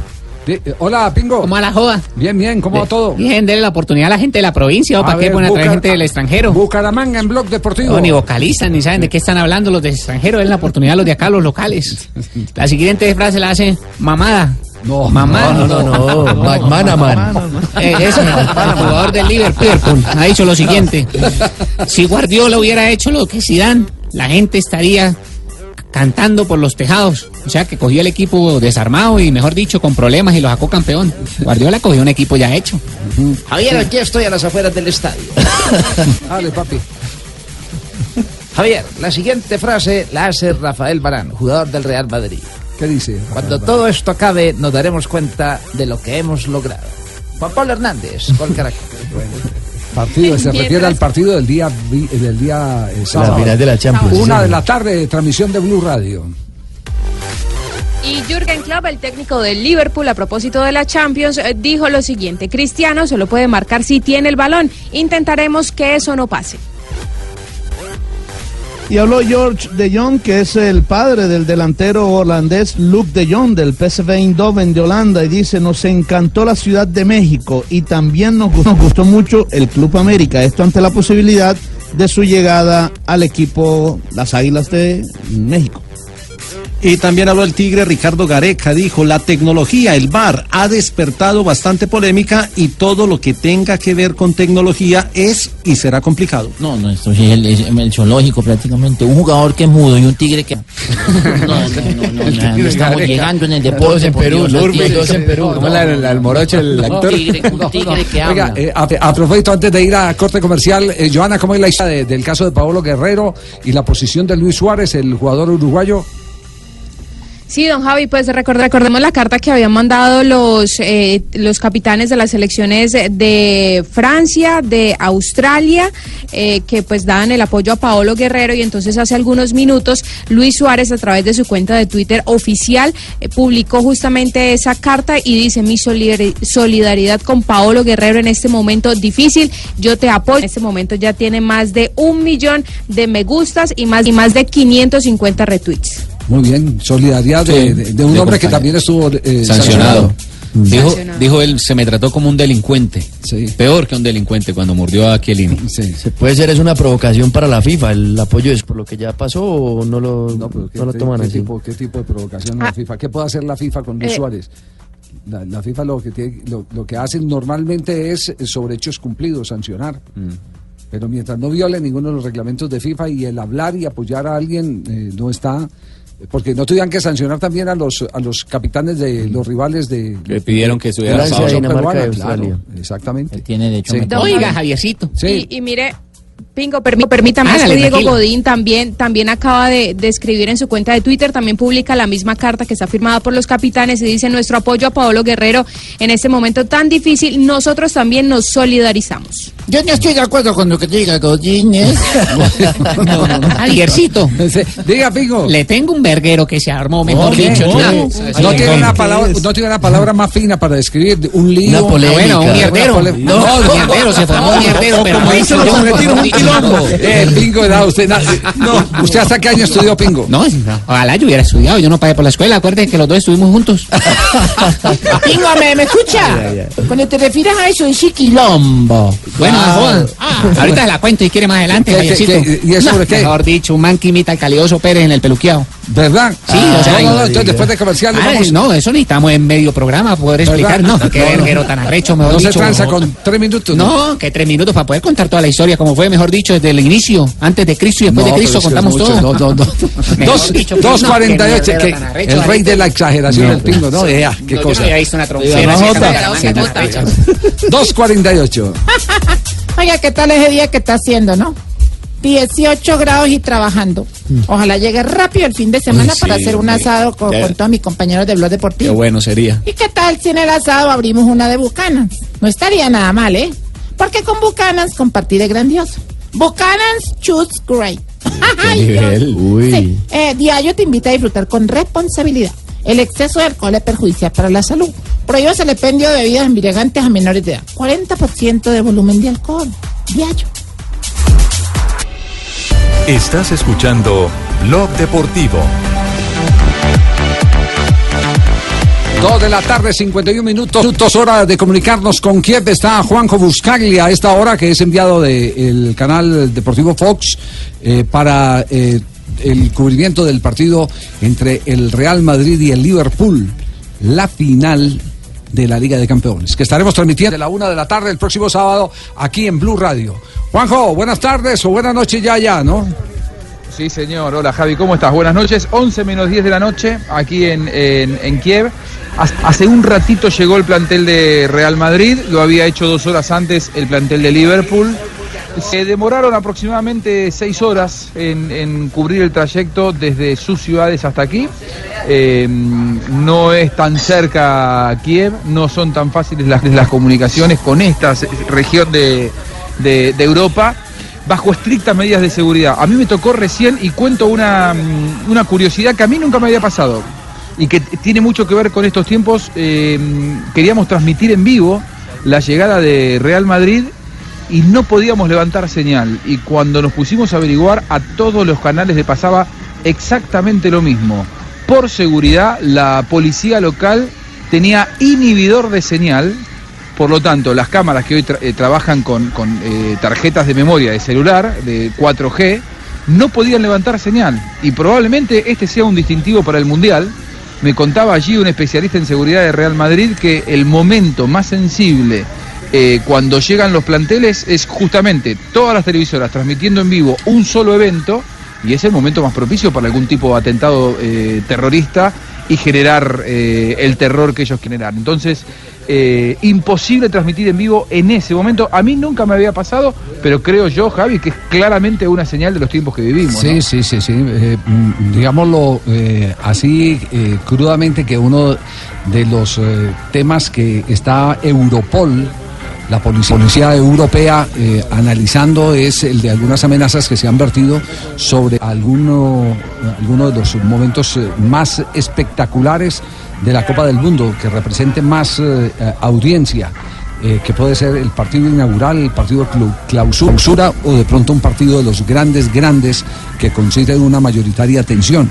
Eh, eh, Hola, Pingo. ¿Cómo va la joda? Bien, bien, ¿cómo va todo? Bien, denle la oportunidad a la gente de la provincia, ¿o A para qué ponen a traer gente del extranjero? Bucaramanga en Blog Deportivo. No, ni vocalistas, ni saben de qué están hablando los del extranjero, es la oportunidad de los de acá, los locales. La siguiente frase la hace mamada. No, mamada. no, no, no, McManaman. Eh, el jugador del Liverpool, ha dicho lo siguiente. Si Guardiola hubiera hecho lo que Zidane, la gente estaría cantando por los tejados. O sea, que cogió el equipo desarmado y, mejor dicho, con problemas y lo sacó campeón. Guardiola cogió un equipo ya hecho. Javier, aquí estoy a las afueras del estadio. Dale, papi. Javier, la siguiente frase la hace Rafael Barán, jugador del Real Madrid. ¿Qué dice? Cuando todo esto acabe, nos daremos cuenta de lo que hemos logrado. Juan Pablo Hernández, gol Caracas. Partido, se refiere al partido del día, vi- del día eh, sábado. final de la Champions, Una de la tarde, transmisión de Blue Radio. Y Jürgen Klopp, el técnico del Liverpool, a propósito de la Champions, eh, dijo lo siguiente: Cristiano solo puede marcar si tiene el balón. Intentaremos que eso no pase. Y habló George de Jong, que es el padre del delantero holandés Luke de Jong del PSV Eindhoven de Holanda, y dice, nos encantó la Ciudad de México y también nos nos gustó mucho el Club América. Esto ante la posibilidad de su llegada al equipo Las Águilas de México. Y también habló el tigre Ricardo Gareca, dijo, la tecnología, el VAR, ha despertado bastante polémica y todo lo que tenga que ver con tecnología es y será complicado. No, no, esto es el, es el zoológico prácticamente. Un jugador que es mudo y un tigre que... No, no, no, no, ya, no estamos llegando en el deporte. Dos en Perú, dos en Perú. ¿Cómo la- la- el morocho, el actor? Un tigre, un tigre que Oiga, habla. eh, a, a propósito, antes de ir a corte comercial, eh, Joana, ¿cómo es la historia de- del caso de Paolo Guerrero y la posición de Luis Suárez, el jugador uruguayo? Sí, don Javi, pues record- recordemos la carta que habían mandado los, eh, los capitanes de las selecciones de Francia, de Australia, eh, que pues daban el apoyo a Paolo Guerrero y entonces hace algunos minutos Luis Suárez a través de su cuenta de Twitter oficial eh, publicó justamente esa carta y dice mi solidari- solidaridad con Paolo Guerrero en este momento difícil, yo te apoyo. En este momento ya tiene más de un millón de me gustas y más, y más de 550 retweets. Muy bien, solidaridad de, Sí, de- de un de hombre que también estuvo eh, sancionado. Dijo, Sancionado. dijo él, se me trató como un delincuente. Peor que un delincuente cuando mordió a Chiellini. Se puede ser es una provocación para la FIFA, el apoyo es por lo que ya pasó o no lo, no, ¿Qué, lo toman qué así. tipo, qué tipo de provocación a la FIFA? ¿Qué puede hacer la FIFA con Luis Eh, Suárez? La, la FIFA lo que, tiene- lo, lo que hacen normalmente es eh, sobre hechos cumplidos, sancionar. Pero mientras no viole ninguno de los reglamentos de FIFA y el hablar y apoyar a alguien eh, no está... Porque no tuvieran que sancionar también a los a los capitanes de los rivales de... Le pidieron que estuviera de la Francia, selección Dinamarca peruana, Australia. claro, exactamente. Tiene derecho Sí. a Oiga, Javiercito. Sí. Y, y mire, Pingo, permí- permítame, Hágale, que Diego. Godín también, también acaba de, de escribir en su cuenta de Twitter, también publica la misma carta que está firmada por los capitanes y dice nuestro apoyo a Paolo Guerrero en este momento tan difícil, nosotros también nos solidarizamos. Yo no estoy de acuerdo con lo que diga Godínez. Javiercito. Diga, Pingo. Le tengo un verguero que se armó, mejor dicho. No, tiene, ¿qué una palabra, no tiene una palabra más fina para describir un lío. Una polémica. bueno, un mierdero. No, un mierdero, se formó un mierdero, pero no no, no, quilombo. no. Eh, Pingo, da usted. no, ¿Usted hasta qué año estudió Pingo? No, ojalá yo hubiera estudiado, yo no pagué por la escuela, acuérdense que los dos estuvimos juntos. Pingo, ¿me, me escucha? Cuando te refieres a eso, dice quilombo. Bueno, Ah. no jodan. ahorita se la cuento y quiere más adelante, ¿Qué, qué, Javiercito. qué? ¿Y eso No, sobre qué? Mejor dicho, un man que imita al calidoso Pérez en el peluqueado. ¿Verdad? Sí, Ah, o sea, no, no, no, y- entonces después de comercial Ah, vamos. No, eso necesitamos en medio programa poder explicar. ¿Verdad? No, qué verguero tan arrecho, mejor No se dicho. tranza con tres minutos. No, que tres minutos para poder contar toda la historia, como fue, mejor dicho, desde el inicio, antes de Cristo y después No, de Cristo, contamos mucho, todo. no, no, no. Dos, dicho, dos cuarenta y ocho, el rey de la exageración, el pingo, ¿no? Ea, qué cosa. había visto una tan grande, tan arrecha. 2.48. Oiga, ¿qué tal ese día que está haciendo, no? 18 grados y trabajando. Ojalá llegue rápido el fin de semana Uy, para sí, hacer un hombre. asado con, Ya. con todos mis compañeros de Blog Qué Deportivo. bueno sería. ¿Y qué tal si en el asado abrimos una de Bucanas? No estaría nada mal, ¿eh? Porque con Bucanas compartir es grandioso. Bucanas choose great. Ay, Dios. Sí, eh, Diario te invita a disfrutar con responsabilidad. El exceso de alcohol es perjudicial para la salud. Prohíbas el expendio de bebidas embriagantes a menores de edad. 40% de volumen de alcohol. Diario. Estás escuchando Blog Deportivo. Dos de la tarde, 51 minutos, minutos, hora de comunicarnos con Kiev. Está Juanjo Buscaglia a esta hora, que es enviado del canal deportivo Fox eh, para eh, el cubrimiento del partido entre el Real Madrid y el Liverpool, la final de la Liga de Campeones, que estaremos transmitiendo de la una de la tarde el próximo sábado aquí en Blue Radio. Juanjo, buenas tardes o buenas noches ya, ya, ¿no? Sí, señor. Hola, Javi, ¿cómo estás? Buenas noches. 11 menos 10 de la noche aquí en, en- en Kiev. Hace- un ratito llegó el plantel de Real Madrid, lo había hecho dos horas antes el plantel de Liverpool. Se demoraron aproximadamente seis horas en cubrir el trayecto desde sus ciudades hasta aquí. Eh, no es tan cerca Kiev, no son tan fáciles las, comunicaciones con esta región de, Europa bajo estrictas medidas de seguridad. A mí me tocó recién y cuento una, mm, una curiosidad que a mí nunca me había pasado y que tiene mucho que ver con estos tiempos. Eh, queríamos transmitir en vivo la llegada de Real Madrid y no podíamos levantar señal. Y cuando nos pusimos a averiguar, a todos los canales le pasaba exactamente lo mismo. Por seguridad, la policía local tenía inhibidor de señal, por lo tanto, las cámaras que hoy eh, trabajan con, con, eh, tarjetas de memoria de celular, de 4G, no podían levantar señal. Y probablemente este sea un distintivo para el Mundial. Me contaba allí un especialista en seguridad de Real Madrid que el momento más sensible eh, cuando llegan los planteles es justamente todas las televisoras transmitiendo en vivo un solo evento y es el momento más propicio para algún tipo de atentado eh, terrorista y generar eh, el terror que ellos generan. Entonces, eh, imposible transmitir en vivo en ese momento. A mí nunca me había pasado, pero creo yo, Javi, que es claramente una señal de los tiempos que vivimos. Sí, ¿no? sí, sí, sí. Eh, mm, digámoslo así crudamente que uno de los temas que está Europol, la policía, policía europea, eh, analizando es el de algunas amenazas que se han vertido sobre alguno, alguno de los momentos eh, más espectaculares de la Copa del Mundo, que represente más eh, audiencia. que puede ser el partido inaugural, el partido clau- clausura o de pronto un partido de los grandes, grandes que consiguen una mayoritaria atención.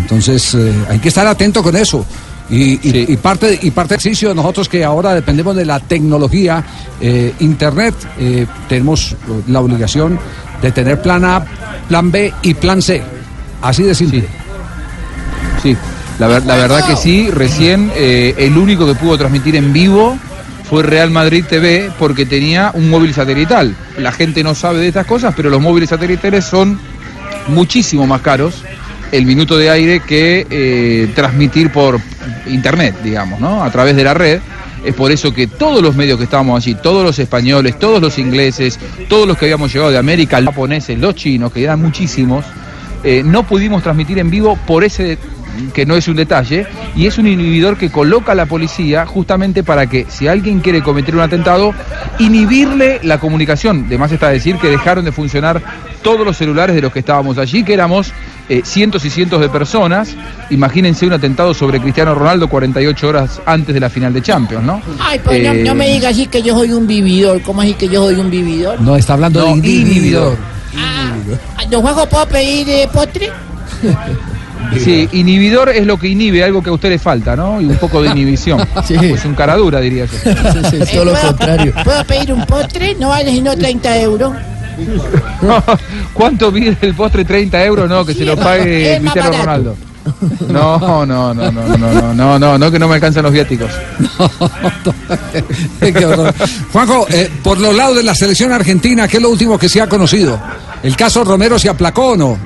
Entonces hay que estar atento con eso. Y, y- y parte y parte del ejercicio de nosotros que ahora dependemos de la tecnología, eh, Internet, eh, tenemos la obligación de tener plan A, plan B y plan C. Así de simple. Sí, la, ver- la verdad que sí, recién eh, el único que pudo transmitir en vivo fue Real Madrid TV porque tenía un móvil satelital. La gente no sabe de estas cosas, pero los móviles satelitales son muchísimo más caros el minuto de aire que eh, transmitir por internet, digamos, ¿no? A través de la red. Es por eso que todos los medios que estábamos allí, todos los españoles, todos los ingleses, todos los que habíamos llegado de América, los japoneses, los chinos, que eran muchísimos, eh, no pudimos transmitir en vivo por ese que no es un detalle, y es un inhibidor que coloca la policía justamente para que si alguien quiere cometer un atentado, inhibirle la comunicación. De más está decir que dejaron de funcionar todos los celulares de los que estábamos allí, que éramos eh, cientos y cientos de personas. Imagínense un atentado sobre Cristiano Ronaldo 48 horas antes de la final de Champions, ¿no? Ay, pues no, Eh, no me digas así que yo soy un vividor. ¿Cómo así que yo soy un vividor? No, está hablando No, de inhibidor. Ah, ¿Don Juanjo puedo pedir eh, postre? Sí, inhibidor es lo que inhibe, algo que a usted le falta, ¿no? Y un poco de inhibición. Pues un cara dura, diría yo. Eh, ¿puedo- ¿Puedo pedir un postre? No vale sino 30 euros. ¿Cuánto pide el postre? 30 euros, no, que se lo pague es Cristiano. Ronaldo. No, no, no, no, no, no, no, no, no, que no me alcanzan los viáticos. Juanjo, eh, por los lados de la selección argentina, ¿qué es lo último que se ha conocido? ¿El caso Romero se aplacó o no?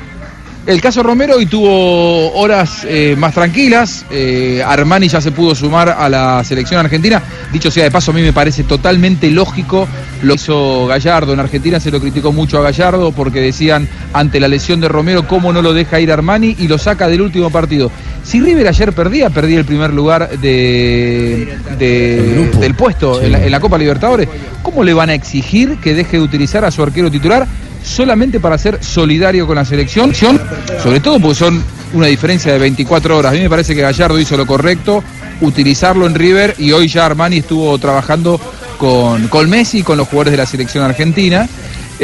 El caso Romero hoy tuvo horas eh, más tranquilas. eh, Armani ya se pudo sumar a la selección argentina. Dicho sea de paso, a mí me parece totalmente lógico lo que hizo Gallardo. En Argentina se lo criticó mucho a Gallardo porque decían ante la lesión de Romero cómo no lo deja ir Armani y lo saca del último partido. Si River ayer perdía, perdía el primer lugar de, de- del puesto en, la, en la Copa Libertadores. ¿Cómo le van a exigir que deje de utilizar a su arquero titular? Solamente para ser solidario con la selección, sobre todo porque son una diferencia de 24 horas. A mí me parece que Gallardo hizo lo correcto, utilizarlo en River y hoy ya Armani estuvo trabajando con, con Messi con los jugadores de la selección argentina.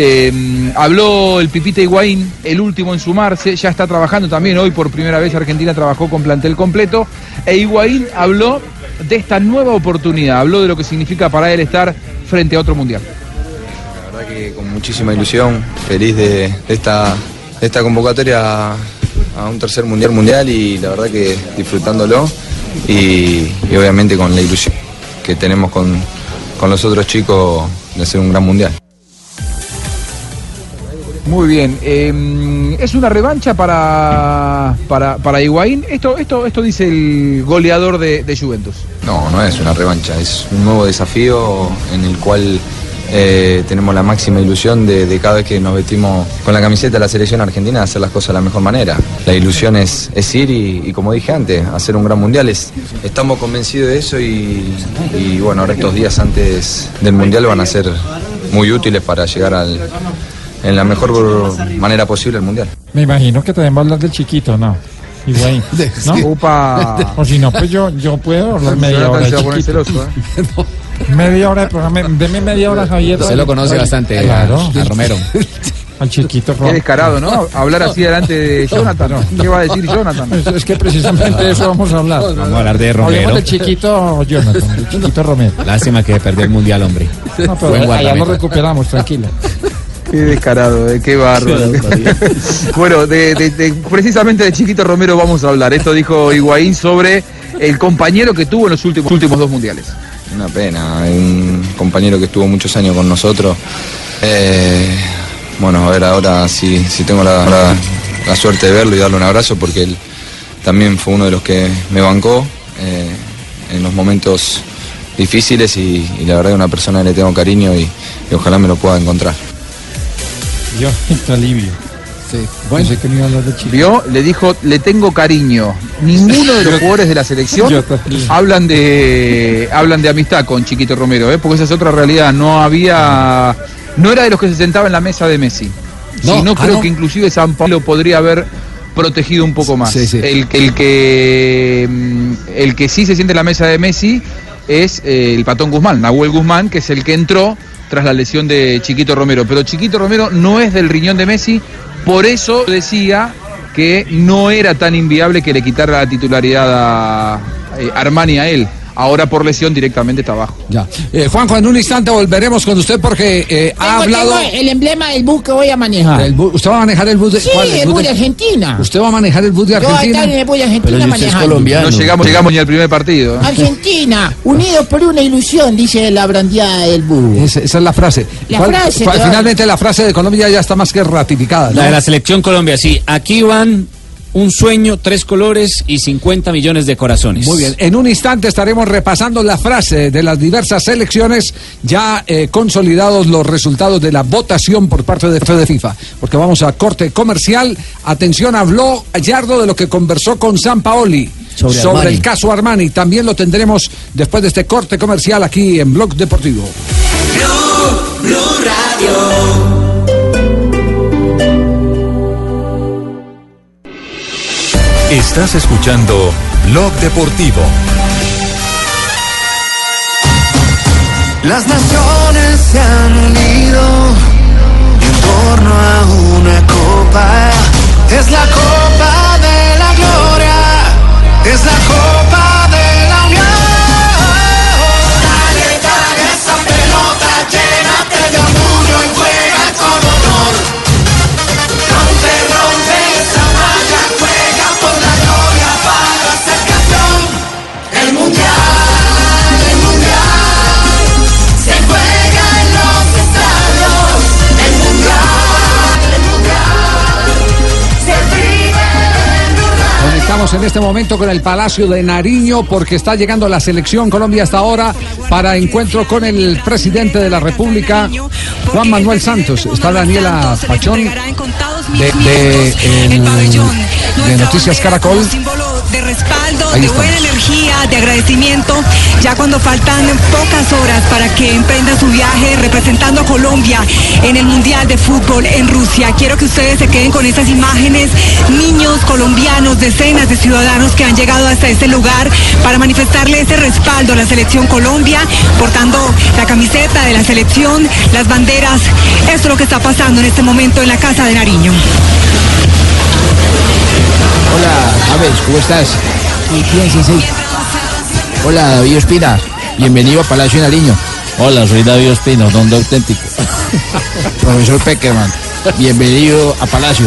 Eh, habló el Pipita Higuaín, el último en sumarse, ya está trabajando también hoy por primera vez Argentina trabajó con plantel completo. E Higuaín habló de esta nueva oportunidad, habló de lo que significa para él estar frente a otro mundial. Verdad que con muchísima ilusión, feliz de, de esta, de esta convocatoria a, a un tercer mundial mundial y la verdad que disfrutándolo y, y obviamente con la ilusión que tenemos con, con los otros chicos de hacer un gran mundial. Muy bien. eh, es una revancha para, para, para Higuaín. Esto, esto, esto dice el goleador de, de Juventus. No, no es una revancha, es un nuevo desafío en el cual eh, tenemos la máxima ilusión de, de cada vez que nos vestimos con la camiseta de la selección argentina de hacer las cosas de la mejor manera. La ilusión es, es ir y, y, como dije antes, hacer un gran mundial. Es- estamos convencidos de eso y, y, bueno, ahora estos días antes del mundial van a ser muy útiles para llegar al, en la mejor manera posible al mundial. Me imagino que también va a hablar del chiquito, ¿no? Higuaín, ¿no? Upa. O si no, pues yo, yo puedo hablar media hora del chiquito. celoso, ¿eh? Media hora de programa. Deme media hora, Javier. Usted lo conoce bastante, Claro. a Romero. Al chiquito Qué descarado, ¿no? Hablar así delante de Jonathan. ¿Qué va a decir Jonathan? Es, es que precisamente de eso vamos a hablar. Vamos a hablar de Hablemos Romero. del chiquito Jonathan, del chiquito Romero. Lástima que perdió el mundial, hombre. No, pero Buen allá lo recuperamos, tranquilo. Qué descarado, eh, qué bárbaro. bueno, de, de- de- precisamente de Chiquito Romero vamos a hablar. Esto dijo Higuaín sobre el compañero que tuvo en los últimos, últimos dos mundiales. Una pena, un compañero que estuvo muchos años con nosotros. Eh, bueno, a ver ahora si, si tengo la, la- la suerte de verlo y darle un abrazo porque él también fue uno de los que me bancó eh, en los momentos difíciles y, la verdad es una persona que le tengo cariño y, ojalá me lo pueda encontrar. Yo, te alivio. Sí. Que hablar de. Vio, le dijo, le tengo cariño. Ninguno de los jugadores de la selección hablan de hablan de amistad con Chiquito Romero, ¿eh? porque esa es otra realidad. No había, no era de los que se sentaba en la mesa de Messi. No, si no, ah, creo no. que inclusive San Pablo podría haber protegido un poco más. Sí, sí. El, el que mm, el que sí se siente en la mesa de Messi es eh, el patón Guzmán, Nahuel Guzmán, que es el que entró tras la lesión de Chiquito Romero. Pero Chiquito Romero no es del riñón de Messi, por eso decía que no era tan inviable que le quitara la titularidad a eh, Armani a él. Ahora por lesión directamente está abajo. Ya. Eh, Juanjo, en un instante volveremos con usted porque eh, ha Tengo- hablado. tengo el emblema del bus que voy a manejar. ¿Usted va a manejar el bus de Sí, cuál? el bus de Argentina. ¿Usted va a manejar el bus de Yo voy a Argentina? estar en el bus de Argentina manejando. No llegamos, llegamos ni al primer partido. ¿eh? Argentina, unidos por una ilusión, dice la brandeada del bus. Esa, esa es la frase. La ¿Cuál- frase, cuál- finalmente la frase de Colombia ya está más que ratificada. La de la selección Colombia, sí. Aquí van un sueño, tres colores y 50 millones de corazones. Muy bien, en un instante estaremos repasando la frase de las diversas selecciones, ya eh, consolidados los resultados de la votación por parte de, de FIFA, porque vamos a corte comercial. Atención, habló Gallardo de lo que conversó con San Paoli Sobre el caso Armani. También lo tendremos después de este corte comercial aquí en Blog Deportivo. Blue Radio. Estás escuchando Blog Deportivo. Las naciones se han unido en torno a una copa. Es la copa de la gloria. Es la copa En este momento con el Palacio de Nariño porque está llegando la selección Colombia hasta ahora para encuentro con el presidente de la República, Juan Manuel Santos. Está Daniela Pachón de, de, el- de Noticias Caracol. de respaldo, Ahí de estamos. buena energía, de agradecimiento, ya cuando faltan pocas horas para que emprenda su viaje representando a Colombia en el Mundial de Fútbol en Rusia. Quiero que ustedes se queden con estas imágenes, niños colombianos, decenas de ciudadanos que han llegado hasta este lugar para manifestarle ese respaldo a la selección Colombia, portando la camiseta de la selección, las banderas. Esto es lo que está pasando en este momento en la Casa de Nariño. Hola, Aves, ¿cómo estás? ¿Qué piensas ahí? Hola, David Ospina. Bienvenido a Palacio de Nariño. Hola, soy David Ospino, don de auténtico. Profesor Peckerman. Bienvenido a Palacio.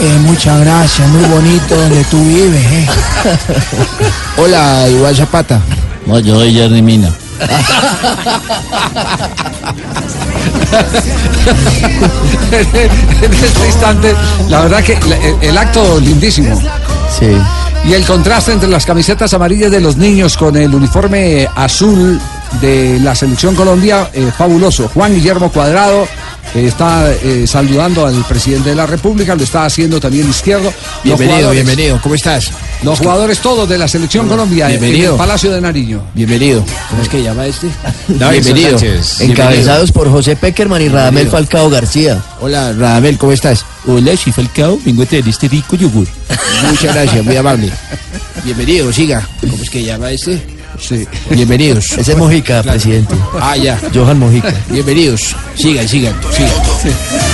Eh, muchas gracias, muy bonito donde tú vives, eh. Hola, igual Zapata. No, yo soy Jerry Mina. en este instante, la verdad que el acto lindísimo. Sí. Y el contraste entre las camisetas amarillas de los niños con el uniforme azul de la selección Colombia, eh, fabuloso. Juan Guillermo Cuadrado está eh, saludando al presidente de la República, lo está haciendo también izquierdo. Bienvenido, bienvenido. ¿Cómo estás? Los jugadores todos de la selección Colombia en Bienvenido. el Palacio de Nariño. Bienvenido. ¿Cómo es que llama este? Bienvenido. Encabezados por José Peckerman y Radamel. Falcao García. Hola, Radamel, ¿cómo estás? Hola, soy Falcao, vengo a traer este rico yogur. Muchas gracias, muy amable. Bienvenido, siga. ¿Cómo es que llama este? Sí. Bienvenidos. Ese es Mojica, presidente. Ah, ya. Johan Mojica. Bienvenidos. Sigan, sigan, sigan.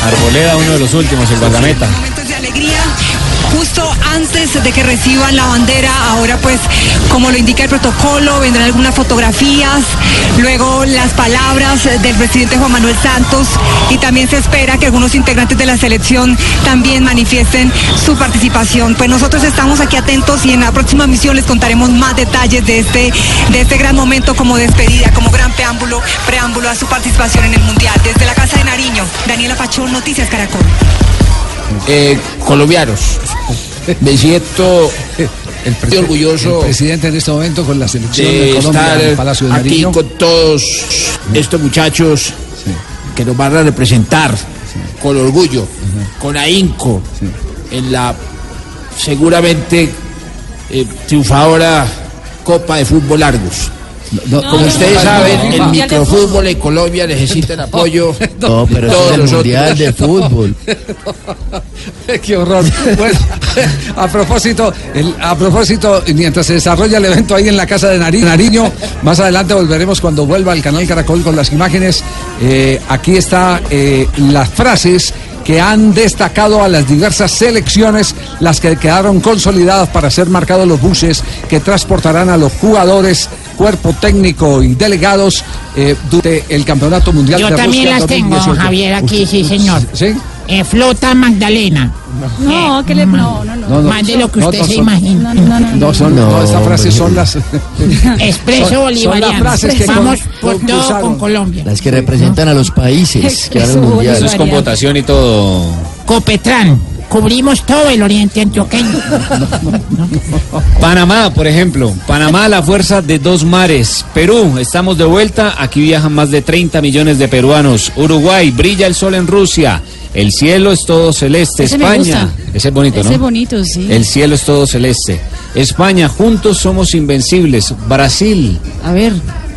Arboleda, uno de los últimos, el guardameta. Justo antes de que reciban la bandera. Ahora pues, como lo indica el protocolo, vendrán algunas fotografías, luego las palabras del presidente Juan Manuel Santos y también se espera que algunos integrantes de la selección también manifiesten su participación. Pues nosotros estamos aquí atentos y en la próxima misión les contaremos más detalles de este, de este gran momento como despedida, como gran preámbulo, preámbulo a su participación en el Mundial. Desde la Casa de Nariño, Daniela Pachón, Noticias Caracol. Eh, colombianos, me siento estoy orgulloso El presidente en este momento con la selección de, de Colombia estar en el Palacio de aquí Nariño. con todos estos muchachos que nos van a representar con orgullo, con ahínco, en la seguramente eh, triunfadora Copa de Fútbol Largos. Como ustedes saben, el microfútbol en Colombia necesita el apoyo No, pero de eso es todos el. Mundial de Fútbol. Qué horror. Bueno, a propósito, el- a propósito, mientras se desarrolla el evento ahí en la casa de Nari- Nariño, más adelante volveremos cuando vuelva al canal Caracol con las imágenes. Eh, aquí está eh, las frases que han destacado a las diversas selecciones, las que quedaron consolidadas para ser marcados los buses que transportarán a los jugadores, cuerpo técnico y delegados eh, durante el Campeonato Mundial Yo de también Rusia las tengo, 2018. Javier, aquí, sí, señor. ¿Sí? Eh, Flota Magdalena. No, que le. No, no, no. No, no. Más de lo que No, usted no se son- imagina. No, no, no. No, son, no, No, estas frases son las. Expreso bolivariano. Vamos por todo con Colombia. Las que representan a los países que van al Mundial. Eso es con votación y todo. Copetrán. Cubrimos todo el oriente antioqueño. Panamá, por ejemplo. Panamá, la fuerza de dos mares. Perú, estamos de vuelta. Aquí viajan más de 30 millones de peruanos. Uruguay, brilla el sol en Rusia. El cielo es todo celeste. Ese España. Ese es bonito, Ese ¿no? es bonito, sí. El cielo es todo celeste. España, juntos somos invencibles. Brasil. A ver.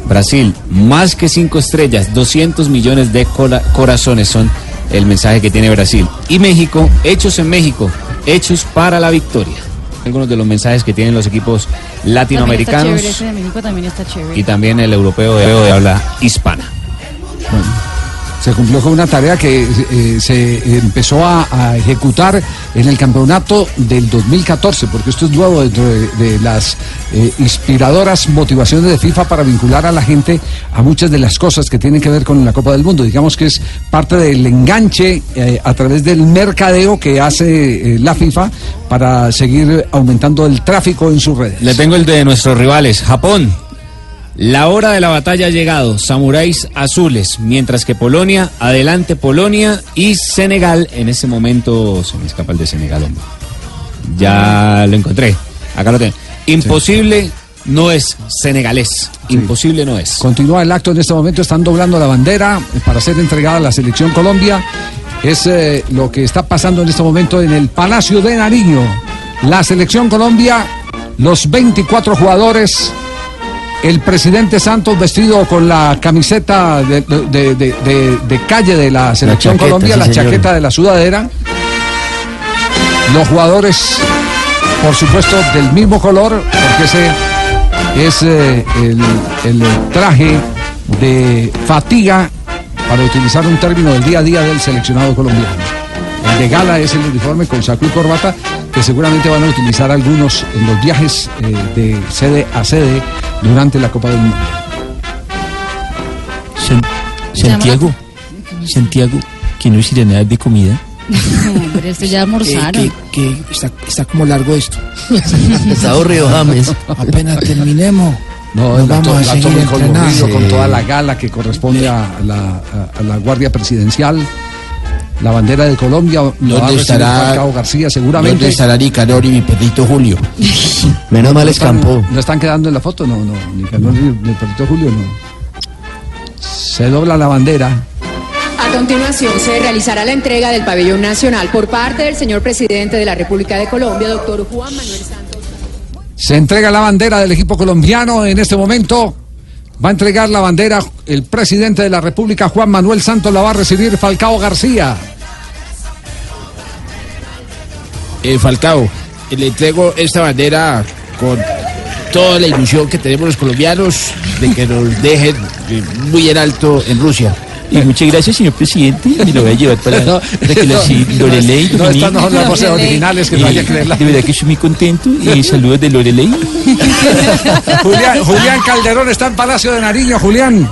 Brasil, más que cinco estrellas, 200 millones de cora- corazones son el mensaje que tiene Brasil. Y México, hechos en México, hechos para la victoria. Algunos de los mensajes que tienen los equipos latinoamericanos También está chévere, ese de México también está chévere. y también el europeo de, de habla hispana. Se cumplió con una tarea que eh, se empezó a, ejecutar en el campeonato del 2014, porque esto es nuevo dentro de, las eh, inspiradoras motivaciones de FIFA para vincular a la gente a muchas de las cosas que tienen que ver con la Copa del Mundo. Digamos que es parte del enganche eh, a través del mercadeo que hace la FIFA para seguir aumentando el tráfico en sus redes. Le tengo el de nuestros rivales, Japón. La hora de la batalla ha llegado, samuráis azules, mientras que Polonia, adelante Polonia y Senegal, en ese momento se me escapa el de Senegal, hombre. Ya lo encontré, acá lo tengo. Imposible no es senegalés, imposible no es. Continúa el acto en este momento, están doblando la bandera para ser entregada a la selección Colombia. Es eh, lo que está pasando en este momento en el Palacio de Nariño. La selección Colombia, los 24 jugadores, el presidente Santos vestido con la camiseta de, de- de- de- de calle de la selección chaqueta, Colombia, sí, la señor. chaqueta de la sudadera. Los jugadores, por supuesto, del mismo color, porque ese es eh, el, el traje de fatiga, para utilizar un término del día a día del seleccionado colombiano. De gala es el uniforme con saco y corbata que seguramente van a utilizar algunos en los viajes eh, de sede a sede durante la Copa del Mundo. San- Santiago, Santiago, que no sirve nada de comida. Hombre, esto ya almorzaron. Eh, que, que está, está como largo esto. Está aburrido, James. Apenas terminemos. No, nos vamos to- a la seguir con entrenando. Morillo, con toda la gala que corresponde a la, a- a la Guardia Presidencial. La bandera de Colombia la va a ¿Dónde estará- Falcao García seguramente. ¿Dónde estará Nicanor y mi perrito Julio? Menos mal ¿No están- escampó. ¿No están quedando en la foto? No, no. Ni Canor ni ni el perrito Julio, no. Se dobla la bandera. A continuación se realizará la entrega del pabellón nacional por parte del señor presidente de la República de Colombia, doctor Juan Manuel Santos. Se entrega la bandera del equipo colombiano en este momento. Va a entregar la bandera el presidente de la República, Juan Manuel Santos, la va a recibir Falcao García. Eh, Falcao, le entrego esta bandera con toda la ilusión que tenemos los colombianos de que nos dejen muy en alto en Rusia. Y muchas gracias, señor presidente. Me lo voy a llevar para, No, para que la no, sí, no, Lorelei. no, no son las voces originales que no hay que creerlas. De verdad que estoy muy contento. Y saludos de Lorelei. Julián, Julián Calderón está en Palacio de Nariño. Julián.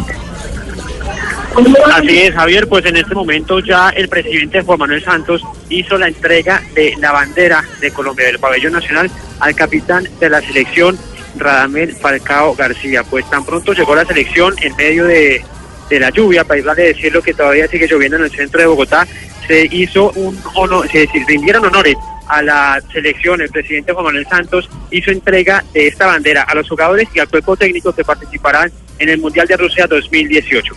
Así es, Javier, pues en este momento ya el presidente Juan Manuel Santos hizo la entrega de la bandera de Colombia del pabellón nacional al capitán de la selección, Radamel Falcao García. Pues tan pronto llegó la selección en medio de, de la lluvia, para irle a decirlo que todavía sigue lloviendo en el centro de Bogotá, se hizo un honor, se rindieron honores a la selección, el presidente Juan Manuel Santos hizo entrega de esta bandera a los jugadores y al cuerpo técnico que participarán en el Mundial de Rusia 2018.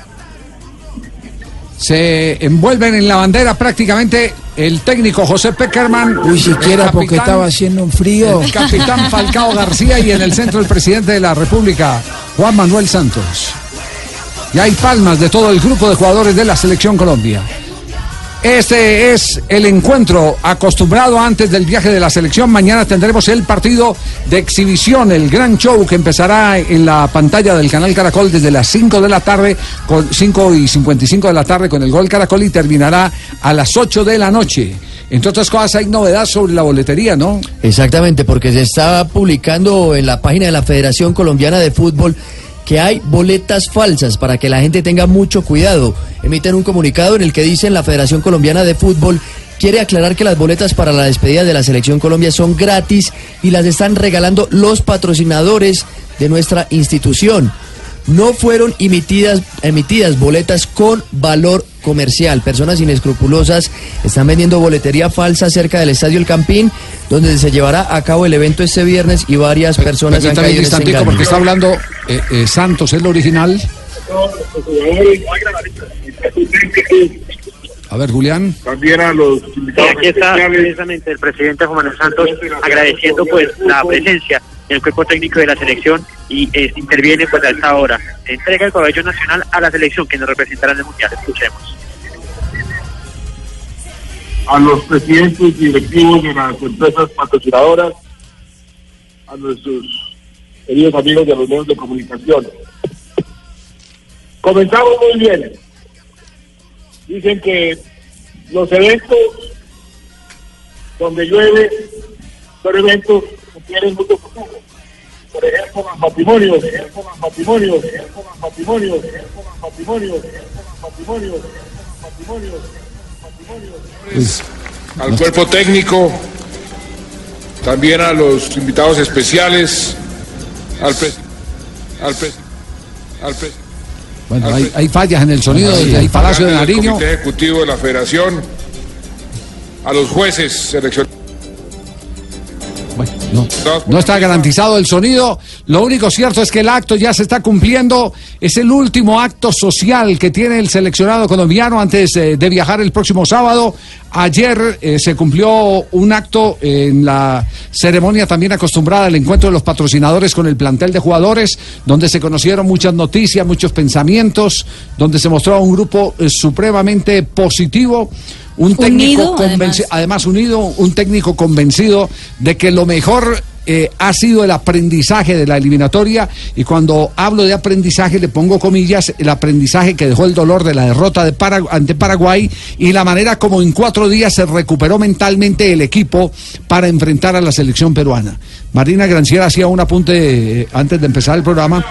Se envuelven en la bandera prácticamente el técnico José Peckerman. Uy, siquiera porque estaba haciendo un frío. El capitán Falcao García y en el centro el presidente de la República, Juan Manuel Santos. Y hay palmas de todo el grupo de jugadores de la Selección Colombia. Este es el encuentro acostumbrado antes del viaje de la selección. Mañana tendremos el partido de exhibición, el gran show que empezará en la pantalla del canal Caracol desde las 5 de la tarde, con 5 y 55 de la tarde con el gol Caracol y terminará a las 8 de la noche. Entre otras cosas, hay novedad sobre la boletería, ¿no? Exactamente, porque se está publicando en la página de la Federación Colombiana de Fútbol que hay boletas falsas para que la gente tenga mucho cuidado. Emiten un comunicado en el que dicen la Federación Colombiana de Fútbol quiere aclarar que las boletas para la despedida de la Selección Colombia son gratis y las están regalando los patrocinadores de nuestra institución. No fueron emitidas, emitidas boletas con valor comercial. Personas inescrupulosas están vendiendo boletería falsa cerca del Estadio El Campín, donde se llevará a cabo el evento este viernes y varias personas han Permítame un caído en este porque está hablando eh, eh, Santos, el original. A ver, Julián. También a los aquí está precisamente el presidente Juan Manuel Santos agradeciendo pues la presencia del cuerpo técnico de la selección y eh, interviene pues a esta hora. Entrega el pabellón nacional a la selección que nos representará en el mundial. Escuchemos. a los presidentes y directivos de las empresas patrocinadoras, a nuestros queridos amigos de los medios de comunicación. Comenzamos muy bien. Dicen que los eventos donde llueve son eventos tienen mucho futuro. Por ejemplo, los matrimonios, por ejemplo, los matrimonios, por ejemplo, los matrimonios, por ejemplo, los matrimonios, por ejemplo, los matrimonios, por ejemplo, los matrimonios, por ejemplo, los matrimonios. al cuerpo técnico, también a los invitados especiales, al al al Bueno, hay, hay fallas en el sonido el Palacio de al Nariño. Comité Ejecutivo de la Federación, a los jueces seleccionados. No, no está garantizado el sonido. Lo único cierto es que el acto ya se está cumpliendo. Es el último acto social que tiene el seleccionado colombiano antes eh, de viajar el próximo sábado. Ayer eh, se cumplió un acto en la ceremonia también acostumbrada al encuentro de los patrocinadores con el plantel de jugadores, donde se conocieron muchas noticias, muchos pensamientos, donde se mostró un grupo eh, supremamente positivo. Un técnico Unido, además. unido, un técnico convencido de que lo mejor eh, ha sido el aprendizaje de la eliminatoria. Y cuando hablo de aprendizaje le pongo comillas el aprendizaje que dejó el dolor de la derrota de ante Paraguay y la manera como en cuatro días se recuperó mentalmente el equipo para enfrentar a la selección peruana. Marina Granciera hacía un apunte eh, antes de empezar el programa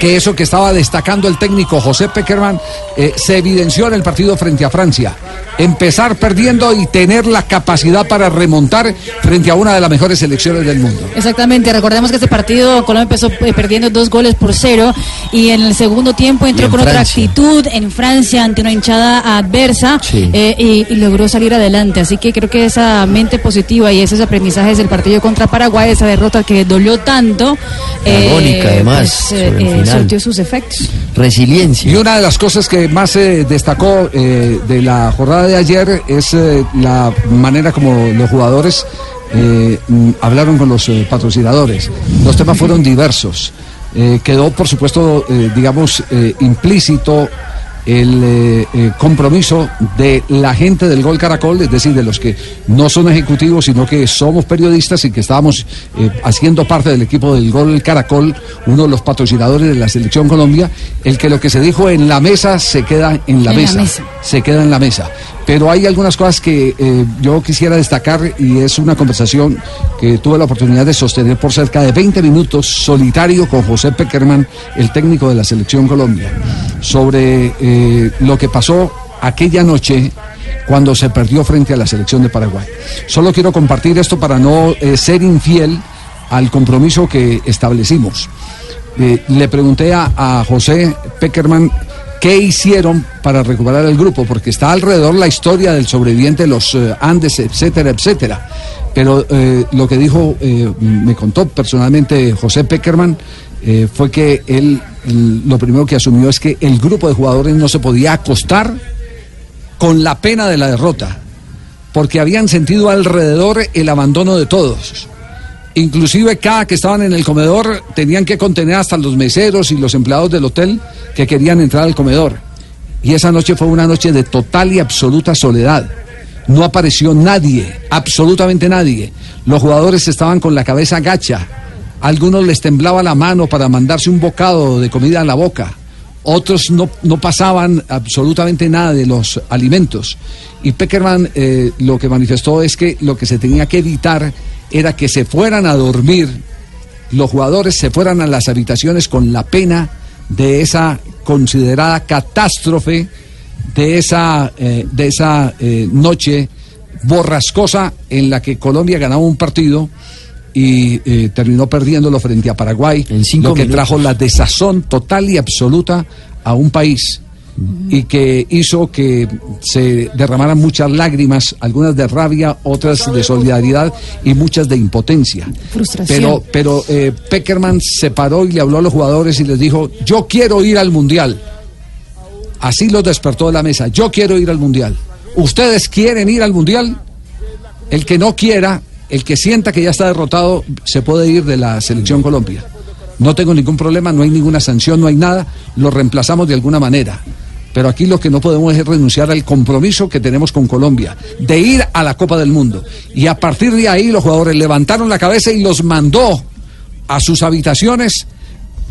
que eso que estaba destacando el técnico José Peckerman eh, se evidenció en el partido frente a Francia. Empezar perdiendo y tener la capacidad para remontar frente a una de las mejores selecciones del mundo. Exactamente, recordemos que este partido Colombia empezó eh, perdiendo dos goles por cero y en el segundo tiempo entró en con otra actitud en Francia ante una hinchada adversa Sí. eh, y, y logró salir adelante. Así que creo que esa mente positiva y esos aprendizajes del partido contra Paraguay, esa derrota que dolió tanto, Agónica, además, pues, eh, eh, surtió sus efectos. Resiliencia. Y una de las cosas que más se destacó eh, de la jornada de ayer es eh, la manera como los jugadores eh, mm, hablaron con los eh, patrocinadores. Los temas fueron diversos. Eh, quedó, por supuesto, eh, digamos, eh, implícito el eh, eh, compromiso de la gente del Gol Caracol, es decir, de los que no son ejecutivos, sino que somos periodistas y que estábamos eh, haciendo parte del equipo del Gol Caracol, uno de los patrocinadores de la Selección Colombia, el que lo que se dijo en la mesa se queda en la, En la mesa, mesa. se queda en la mesa. Pero hay algunas cosas que eh, yo quisiera destacar y es una conversación que tuve la oportunidad de sostener por cerca de 20 minutos solitario con José Peckerman, el técnico de la Selección Colombia, sobre eh, lo que pasó aquella noche cuando se perdió frente a la selección de Paraguay. Solo quiero compartir esto para no eh, ser infiel al compromiso que establecimos. Le pregunté a, a José Peckerman qué hicieron para recuperar el grupo, porque está alrededor la historia del sobreviviente los eh, Andes, etcétera, etcétera. Pero eh, lo que dijo, eh, me contó personalmente José Peckerman, fue que él lo primero que asumió es que el grupo de jugadores no se podía acostar con la pena de la derrota, porque habían sentido alrededor el abandono de todos. Inclusive cada que estaban en el comedor tenían que contener hasta los meseros y los empleados del hotel que querían entrar al comedor. Y esa noche fue una noche de total y absoluta soledad. No apareció nadie, absolutamente nadie. Los jugadores estaban con la cabeza gacha. Algunos les temblaba la mano para mandarse un bocado de comida a la boca. Otros no, no pasaban absolutamente nada de los alimentos. Y Peckerman eh, lo que manifestó es que lo que se tenía que evitar era que se fueran a dormir, los jugadores se fueran a las habitaciones con la pena de esa considerada catástrofe, de esa, eh, de esa eh, noche borrascosa en la que Colombia ganaba un partido y eh, terminó perdiéndolo frente a Paraguay, lo que minutos. trajo la desazón total y absoluta a un país y que hizo que se derramaran muchas lágrimas, algunas de rabia, otras de solidaridad y muchas de impotencia. Frustración. Pero, pero eh, Peckerman se paró y le habló a los jugadores y les dijo, yo quiero ir al Mundial. Así los despertó de la mesa, yo quiero ir al Mundial. ¿Ustedes quieren ir al Mundial? El que no quiera, el que sienta que ya está derrotado, se puede ir de la selección Colombia. No tengo ningún problema, no hay ninguna sanción, no hay nada, lo reemplazamos de alguna manera. Pero aquí lo que no podemos es renunciar al compromiso que tenemos con Colombia, de ir a la Copa del Mundo. Y a partir de ahí los jugadores levantaron la cabeza y los mandó a sus habitaciones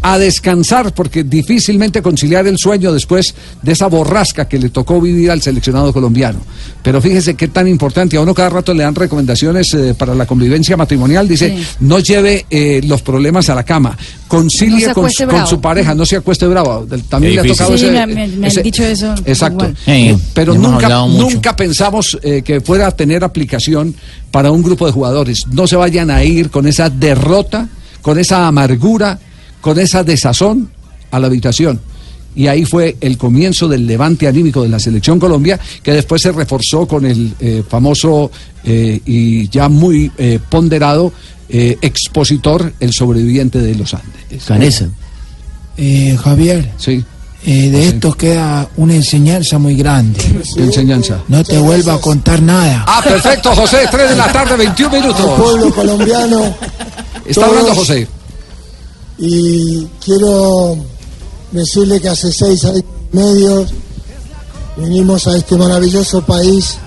a descansar porque difícilmente conciliar el sueño después de esa borrasca que le tocó vivir al seleccionado colombiano. Pero fíjese qué tan importante, a uno cada rato le dan recomendaciones eh, para la convivencia matrimonial, dice, Sí. no lleve eh, los problemas a la cama, concilie con, su pareja, no se acueste bravo. También le ha tocado Sí, ese- me, me- me ese- han dicho eso. Exacto. Eh, pero nunca, nunca pensamos eh, que fuera a tener aplicación para un grupo de jugadores. No se vayan a ir con esa derrota, con esa amargura, con esa desazón a la habitación. Y ahí fue el comienzo del levante anímico de la selección Colombia, que después se reforzó con el eh, famoso eh, y ya muy eh, ponderado eh, expositor, el sobreviviente de los Andes. Canesa. Eh, Javier, Sí. eh, de esto queda una enseñanza muy grande. ¿Qué enseñanza? No te vuelva a contar nada. Ah, perfecto, José, 3 de la tarde, 21 al minutos. pueblo colombiano Está hablando. José. Y quiero decirle que hace seis años y medio vinimos a este maravilloso país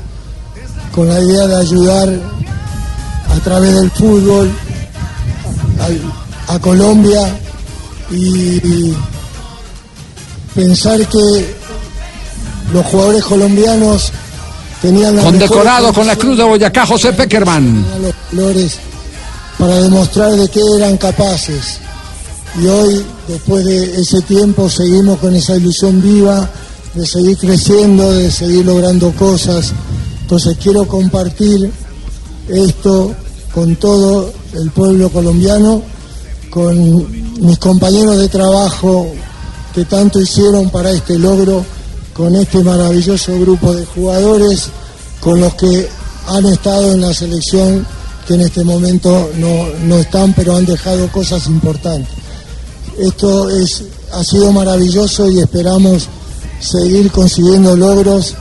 con la idea de ayudar a través del fútbol a, a Colombia y pensar que los jugadores colombianos tenían las Condecorado con la Cruz de Boyacá, José Peckerman. los para demostrar de qué eran capaces. Y hoy, después de ese tiempo, seguimos con esa ilusión viva de seguir creciendo, de seguir logrando cosas. Entonces quiero compartir esto con todo el pueblo colombiano, con mis compañeros de trabajo que tanto hicieron para este logro, con este maravilloso grupo de jugadores, con los que han estado en la selección, que en este momento no, no están, pero han dejado cosas importantes. Esto es, ha sido maravilloso y esperamos seguir consiguiendo logros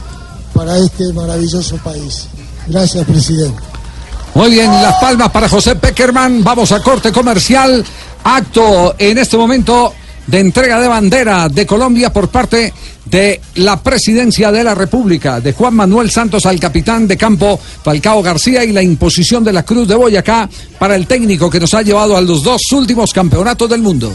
para este maravilloso país. Gracias, presidente. Muy bien, las palmas para José Peckerman. Vamos a corte comercial. Acto en este momento de entrega de bandera de Colombia por parte de la presidencia de la República, de Juan Manuel Santos al capitán de campo Falcao García y la imposición de la Cruz de Boyacá para el técnico que nos ha llevado a los dos últimos campeonatos del mundo.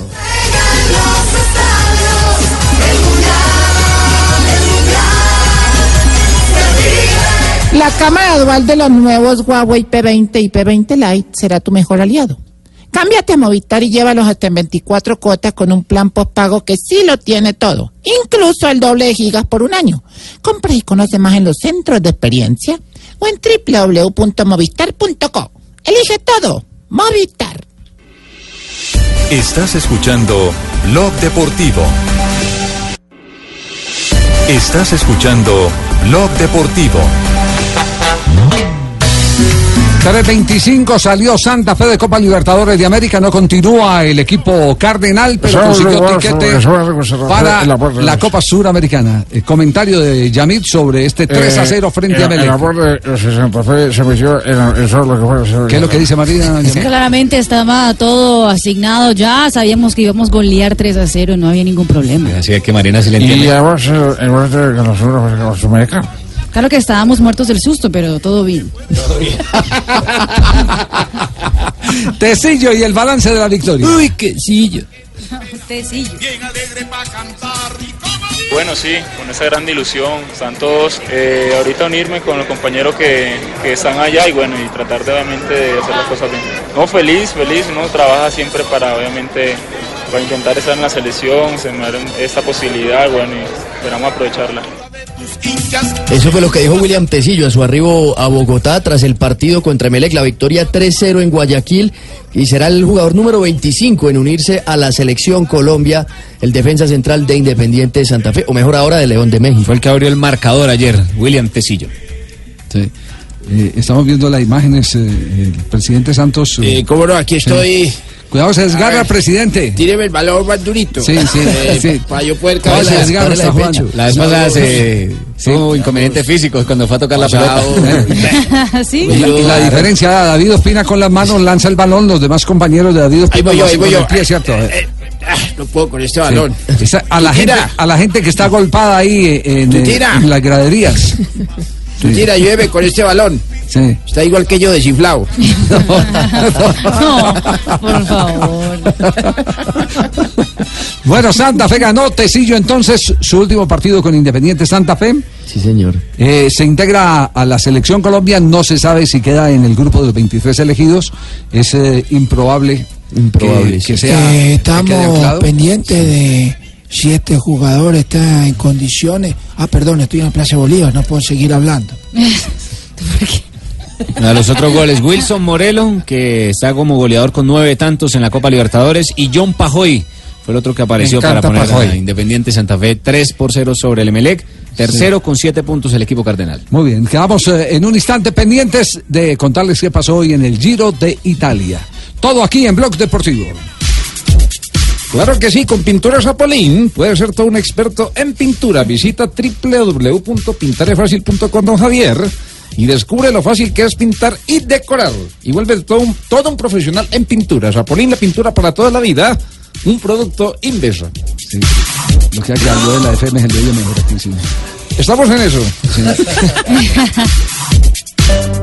La cámara dual de los nuevos Huawei P20 y P20 Lite será tu mejor aliado. Cámbiate a Movistar y llévalos hasta en 24 cuotas con un plan postpago que sí lo tiene todo, incluso el doble de gigas por un año. Compra y conoce más en los centros de experiencia o en www.movistar.co. Elige todo, Movistar. Estás escuchando Blog Deportivo. Estás escuchando Blog Deportivo. 3.25 salió Santa Fe de Copa Libertadores de América, no continúa el equipo cardenal, pero consiguió tiquete para la Copa Suramericana. El comentario de Yamit sobre este 3 a 0 frente a Melec. ¿Qué es lo que dice? Sí, Claramente estaba todo asignado ya, sabíamos que íbamos a golear 3 a 0 y no había ningún problema. Así es que Marina sí le Y entiende. además, eh, en lugar de Claro que estábamos muertos del susto, pero todo bien. Tecillo y el balance de la victoria. Uy, quesillo. Tecillo. Bueno, sí, con esa gran ilusión, están todos. eh, ahorita unirme con los compañeros que, que están allá y bueno, y tratar de obviamente de hacer las cosas bien. No, feliz, feliz, uno trabaja siempre para obviamente, para intentar estar en la selección, se me da esta posibilidad, bueno, y esperamos aprovecharla. Eso fue lo que dijo William Tecillo a su arribo a Bogotá tras el partido contra Melec, la victoria 3-0 en Guayaquil y será el jugador número 25 en unirse a la selección Colombia, el defensa central de Independiente de Santa Fe, o mejor ahora de León de México. Fue el que abrió el marcador ayer, William Tecillo. Sí. Eh, estamos viendo las imágenes, eh, el presidente Santos. Eh, cómo no, aquí estoy. Cuidado, se desgarra, presidente. Tíreme el balón más durito. Sí, sí, Eh, sí. Para yo poder No, caber se desgarra, está jugando. La vez pasada se tuvo inconvenientes físicos cuando fue a tocar la pelota. ¿Sí? Y la, y la diferencia, David Ospina con las manos lanza el balón, los demás compañeros de David Ospina Ahí voy yo, ahí voy con yo. el pie, ¿cierto? Eh, ah, no puedo con este balón. Sí. Esa- a, la gente, a la gente que está golpada ahí eh, en, eh, Tutira. en las graderías. Tú tira, ayúdeme con este balón. Sí. Está igual que yo, desinflado. No, por favor. Bueno, Santa Fe ganó Tecillo entonces su último partido con Independiente Santa Fe. Sí, señor. Eh, se integra a la selección Colombia, no se sabe si queda en el grupo de los 23 elegidos. Es eh, improbable, Improbable, que, sí. que sea. Eh, estamos pendientes de si este jugador está en condiciones. Ah, perdón, estoy en la Plaza Bolívar, no puedo seguir hablando. A los otros goles, Wilson Morelo, que está como goleador con nueve tantos en la Copa Libertadores, y John Pajoy fue el otro que apareció para poner Pajoy. a Independiente Santa Fe 3 por 0 sobre el Emelec. Tercero con siete puntos el equipo cardenal. Muy bien, quedamos eh, en un instante pendientes de contarles qué pasó hoy en el Giro de Italia. Todo aquí en Blog Deportivo. Claro que sí, con Pintura Zapolín puede ser todo un experto en pintura. Visita www.pintarefacil.com don Javier y descubre lo fácil que es pintar y decorar. Y vuelve todo un, todo un profesional en pintura. Zapolín, la pintura para toda la vida. Un producto Inversa. Lo que habló de la FM es el de mejor aquí, sí. Estamos en eso.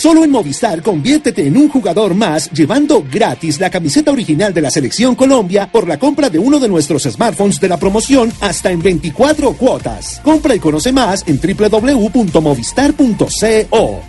Solo en Movistar conviértete en un jugador más llevando gratis la camiseta original de la Selección Colombia por la compra de uno de nuestros smartphones de la promoción hasta en 24 cuotas. Compra y conoce más en www.movistar.co.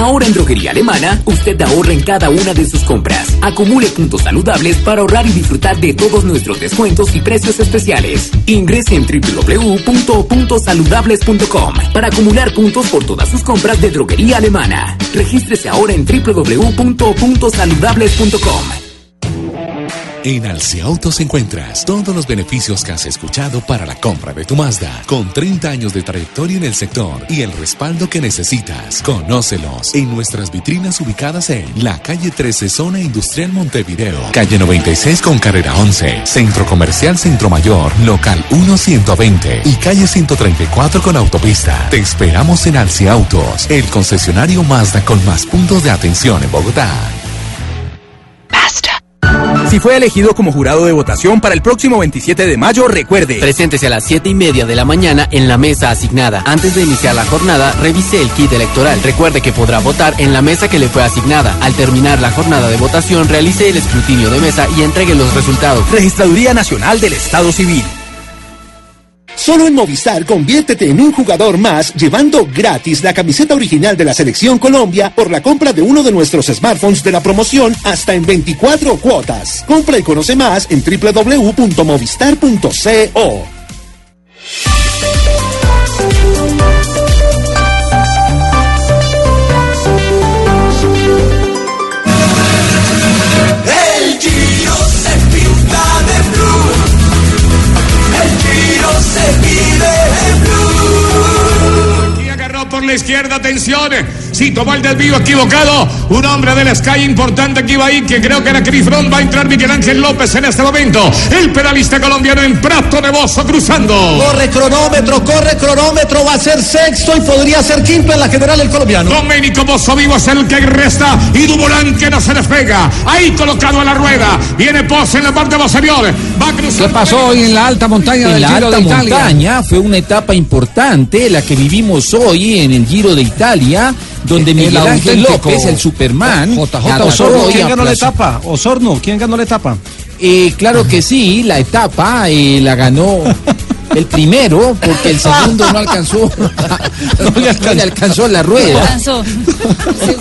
Ahora en Droguería Alemana, usted ahorra en cada una de sus compras. Acumule puntos saludables para ahorrar y disfrutar de todos nuestros descuentos y precios especiales. Ingrese en www.puntosaludables.com para acumular puntos por todas sus compras de Droguería Alemana. Regístrese ahora en www.puntosaludables.com. En Alciautos encuentras todos los beneficios que has escuchado para la compra de tu Mazda, con 30 años de trayectoria en el sector y el respaldo que necesitas. Conócelos en nuestras vitrinas ubicadas en la calle 13, zona industrial Montevideo, calle 96 con carrera 11, Centro Comercial Centro Mayor, local 1120 y calle 134 con autopista. Te esperamos en Alciautos, el concesionario Mazda con más puntos de atención en Bogotá. Si fue elegido como jurado de votación para el próximo 27 de mayo, recuerde. Preséntese a las 7 y media de la mañana en la mesa asignada. Antes de iniciar la jornada, revise el kit electoral. Recuerde que podrá votar en la mesa que le fue asignada. Al terminar la jornada de votación, realice el escrutinio de mesa y entregue los resultados. Registraduría Nacional del Estado Civil. Solo en Movistar conviértete en un jugador más llevando gratis la camiseta original de la Selección Colombia por la compra de uno de nuestros smartphones de la promoción hasta en 24 cuotas. Compra y conoce más en www.movistar.co. la izquierda, atención. Sí, tomó el desvío equivocado. Un hombre del Sky importante que iba ahí, que creo que era Chris. Va a entrar Miguel Ángel López en este momento. El pedalista colombiano en Prato de Bozo cruzando. Corre cronómetro, corre cronómetro, va a ser sexto y podría ser quinto en la general el colombiano. Domenico Bozo Vivo es el que resta y Dumoulin que no se despega. Ahí colocado a la rueda. Viene Pozo en la parte posterior. Va cruzando. ¿Qué pasó hoy en la alta montaña En del la Giro alta de Italia? montaña fue una etapa importante, la que vivimos hoy en el Giro de Italia, donde El Miguel Ángel López, el Superman, JJ Osorno, ¿quién ganó la etapa? Osorno, ¿quién ganó la etapa? Eh, claro que sí, la etapa eh, la ganó el primero, porque el segundo no alcanzó, no le alcanzó, la rueda. Alcanzó.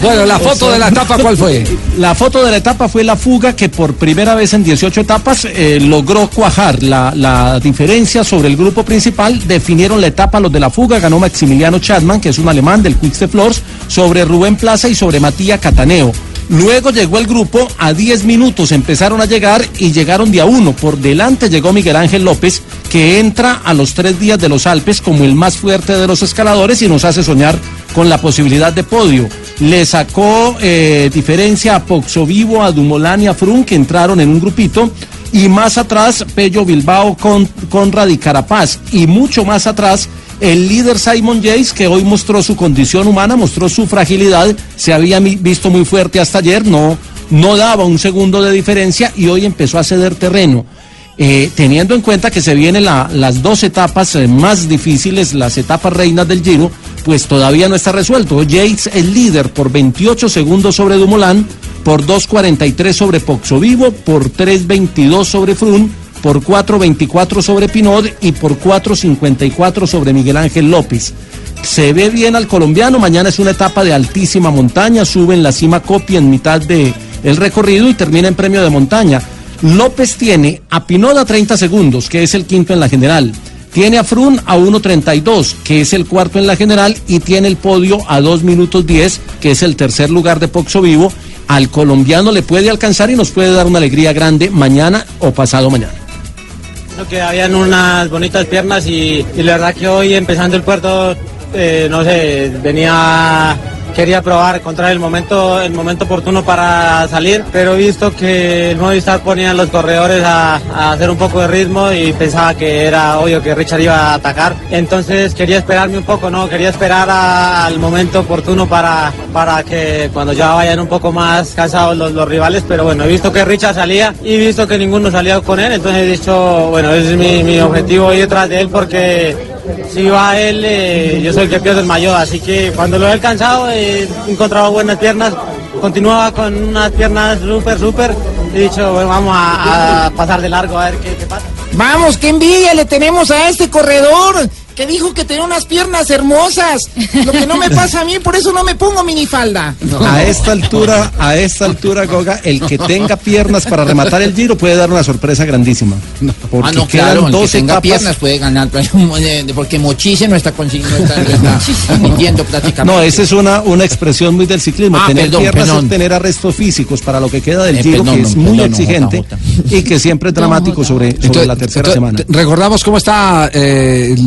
Bueno, la foto de la etapa, ¿cuál fue? La foto de la etapa fue la fuga que por primera vez en 18 etapas eh, logró cuajar la, la diferencia sobre el grupo principal. Definieron la etapa los de la fuga. Ganó Maximiliano Chadman, que es un alemán del Quick Step Floors, sobre Rubén Plaza y sobre Matías Cataneo. Luego llegó el grupo a 10 minutos, empezaron a llegar y llegaron de a uno. Por delante llegó Miguel Ángel López, que entra a los tres días de los Alpes como el más fuerte de los escaladores y nos hace soñar con la posibilidad de podio. Le sacó eh, diferencia a Poxo Vivo, a Dumolán y a Frun, que entraron en un grupito. Y más atrás, Pello Bilbao con Conrad y. Y mucho más atrás, el líder Simon Yates, que hoy mostró su condición humana, mostró su fragilidad, se había visto muy fuerte hasta ayer, no, no daba un segundo de diferencia y hoy empezó a ceder terreno. Eh, teniendo en cuenta que se vienen la- las dos etapas eh, más difíciles, las etapas reinas del Giro, pues todavía no está resuelto. Yates el líder por 28 segundos sobre Dumoulin, por 2.43 sobre Poxo Vivo, por 3.22 sobre Frun, por 4.24 sobre Pinot y por 4.54 sobre Miguel Ángel López. Se ve bien al colombiano, mañana es una etapa de altísima montaña, sube en la cima Copia en mitad de el recorrido y termina en premio de montaña. López tiene a Pinot a 30 segundos, que es el quinto en la general. Tiene a Frun a 1.32, que es el cuarto en la general, y tiene el podio a 2 minutos 10, que es el tercer lugar de Poxo Vivo. Al colombiano le puede alcanzar y nos puede dar una alegría grande mañana o pasado mañana. Que habían unas bonitas piernas y, y la verdad que hoy empezando el puerto, eh, no sé, venía, quería probar, encontrar el momento, el momento oportuno para salir, pero he visto que el Movistar ponía a los corredores a, hacer un poco de ritmo y pensaba que era obvio que Richard iba a atacar, entonces quería esperarme un poco, ¿no? Quería esperar al momento oportuno para, para que cuando ya vayan un poco más cansados los, rivales, pero bueno, he visto que Richard salía y he visto que ninguno salía con él, entonces he dicho, bueno, ese es mi, mi objetivo ir detrás de él porque si va él, eh, yo soy el que pierdo el mayor, así que cuando lo he alcanzado he encontrado buenas piernas, continuaba con unas piernas súper, súper, he dicho, bueno, vamos a, pasar de largo a ver qué pasa. Vamos, qué envidia le tenemos a este corredor que dijo que tenía unas piernas hermosas. Lo que no me pasa a mí, por eso no me pongo minifalda. A esta altura, a esta altura, Goga, el que tenga piernas para rematar el giro puede dar una sorpresa grandísima. Porque ah, no, quedan claro, el que dos tenga etapas. piernas puede ganar, eh, porque Mochise no está consiguiendo, está, está mintiendo prácticamente. No, esa es una, una expresión muy del ciclismo. Ah, tener perdón, piernas perdón. es tener arrestos físicos para lo que queda del Eh, giro, perdón, que es no, muy perdón, no, exigente y que siempre es dramático sobre, sobre Entonces- la tercera entonces, semana. ¿Recordamos cómo están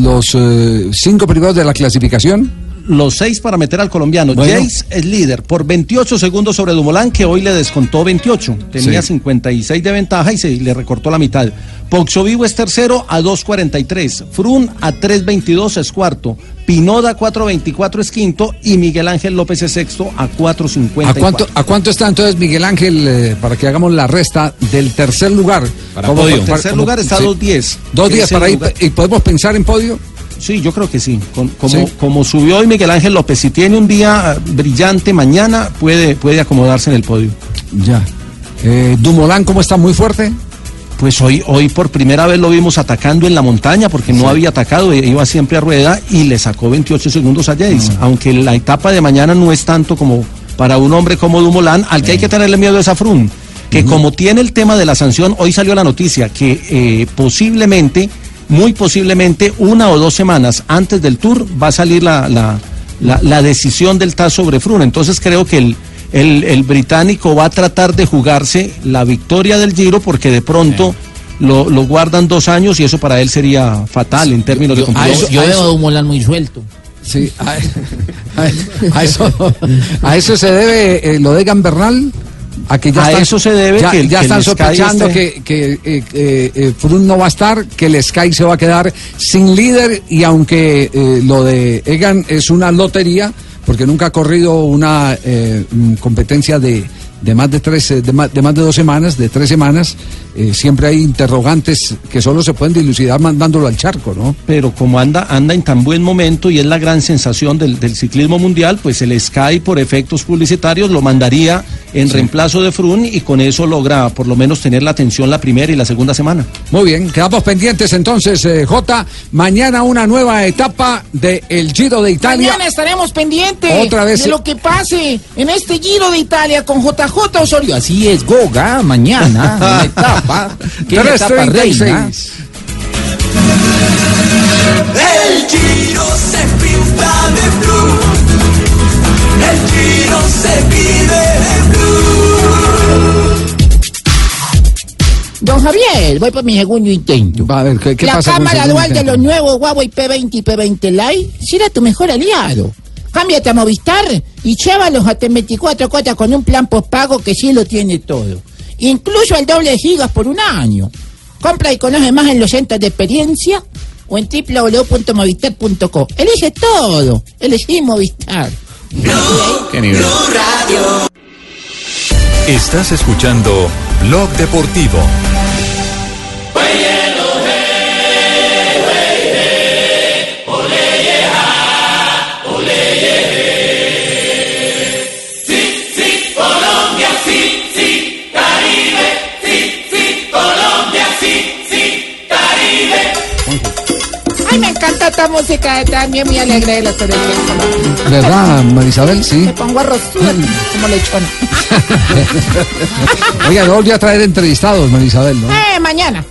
los eh, cinco primeros de la clasificación? los seis para meter al colombiano. Bueno. Jace es líder por 28 segundos sobre Dumoulin, que hoy le descontó 28. Tenía Sí. 56 de ventaja y se le recortó la mitad. Poxo Vivo es tercero a 2.43. Frun a 3.22 es cuarto. Pinoda 4.24 es quinto. Y Miguel Ángel López es sexto a 4.54. ¿A cuánto, ¿A cuánto está entonces Miguel Ángel eh, para que hagamos la resta del tercer lugar? Para podio. Tercer lugar está 2.10. Dos Que días es el para ir lugar- y podemos pensar en podio. Sí, yo creo que sí. Como, Sí. como subió hoy Miguel Ángel López, si tiene un día eh, brillante mañana, puede, puede acomodarse en el podio. Ya. Eh, Dumolán, ¿cómo está? ¿Muy fuerte? Pues hoy, hoy por primera vez lo vimos atacando en la montaña, porque no había atacado, e- iba siempre a rueda y le sacó 28 segundos a Jace. Mm. Aunque la etapa de mañana no es tanto como para un hombre como Dumolán, al que hay que tenerle miedo es a Frun, que como tiene el tema de la sanción, hoy salió la noticia que eh, posiblemente, muy posiblemente, una o dos semanas antes del Tour va a salir la, la, la- la decisión del TAS sobre Frun. Entonces creo que el, el, el británico va a tratar de jugarse la victoria del Giro porque de pronto lo, lo guardan dos años y eso para él sería fatal en términos de eso, yo veo a Dumoulin muy suelto. Sí, a, a- a eso, a eso se debe eh, lo de Gambernal. A que ya A están, eso se debe ya, que ya que están sospechando que, que eh, eh, eh, Froome no va a estar, que el Sky se va a quedar sin líder y aunque eh, lo de Egan es una lotería, porque nunca ha corrido una mm, competencia de, de más de tres, de más, de más de dos semanas, de tres semanas, eh, siempre hay interrogantes que solo se pueden dilucidar mandándolo al charco, ¿no? Pero como anda, anda en tan buen momento y es la gran sensación del, del ciclismo mundial, pues el Sky por efectos publicitarios lo mandaría en reemplazo de Frun y con eso logra por lo menos tener la atención la primera y la segunda semana. Muy bien, quedamos pendientes entonces, eh, J. Mañana una nueva etapa del Giro de Italia. Mañana estaremos pendientes Otra vez, de lo que pase en este Giro de Italia con JJ Osorio. Así es, Goga, mañana, una etapa, que es la etapa reina. 3:36. El Giro se pinta de blue. El Giro se Don Javier, voy por mi segundo intento. Va a ver, ¿qué, qué la pasa cámara dual de los nuevos Huawei P20 y P20 Lite será tu mejor aliado. Cámbiate a Movistar y llévalos a 24 cuotas con un plan postpago que sí lo tiene todo. Incluso el doble de gigas por un año. Compra y conoce más en los centros de experiencia o en www.movistar.co. Elige todo. Elegí Movistar. Qué nivel. Estás escuchando Blog Deportivo. Encanta esta música, también muy alegre de la televisión. ¿Verdad, Marisabel? Sí. Me pongo arrozuda como lechona. Oiga, no volví a traer entrevistados, Marisabel, ¿no? Eh, mañana.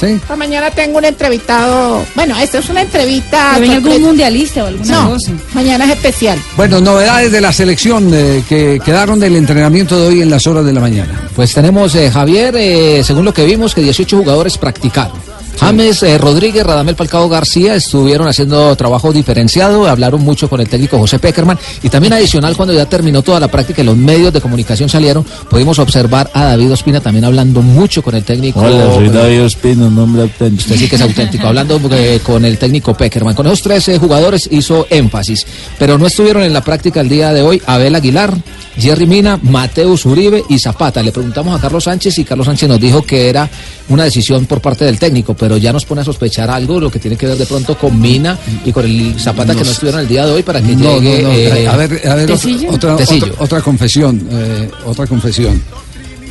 Sí. Pues mañana tengo un entrevistado. Bueno, esta es una entrevista. ¿Que venga algún mundialista o alguna No, cosa? mañana es especial. Bueno, novedades de la selección eh, que quedaron del entrenamiento de hoy en las horas de la mañana. Pues tenemos, eh, Javier, eh, según lo que vimos, que 18 jugadores practicaron. James eh, Rodríguez, Radamel Falcao García estuvieron haciendo trabajo diferenciado, hablaron mucho con el técnico José Peckerman y también adicional cuando ya terminó toda la práctica y los medios de comunicación salieron, pudimos observar a David Ospina también hablando mucho con el técnico. Hola, soy David Ospino, nombre auténtico. Usted sí que es auténtico, hablando eh, con el técnico Peckerman. Con esos tres eh, jugadores hizo énfasis, pero no estuvieron en la práctica el día de hoy Abel Aguilar, Jerry Mina, Mateus Uribe y Zapata. Le preguntamos a Carlos Sánchez y Carlos Sánchez nos dijo que era una decisión por parte del técnico, pero ya nos pone a sospechar algo, lo que tiene que ver de pronto con Mina y con el Zapata que no Nos- estuvieron el día de hoy para que No, llegue. no, no, eh, a ver, a ver, otra, Tecillo. otra, Tecillo. otra- otra confesión, eh, otra confesión.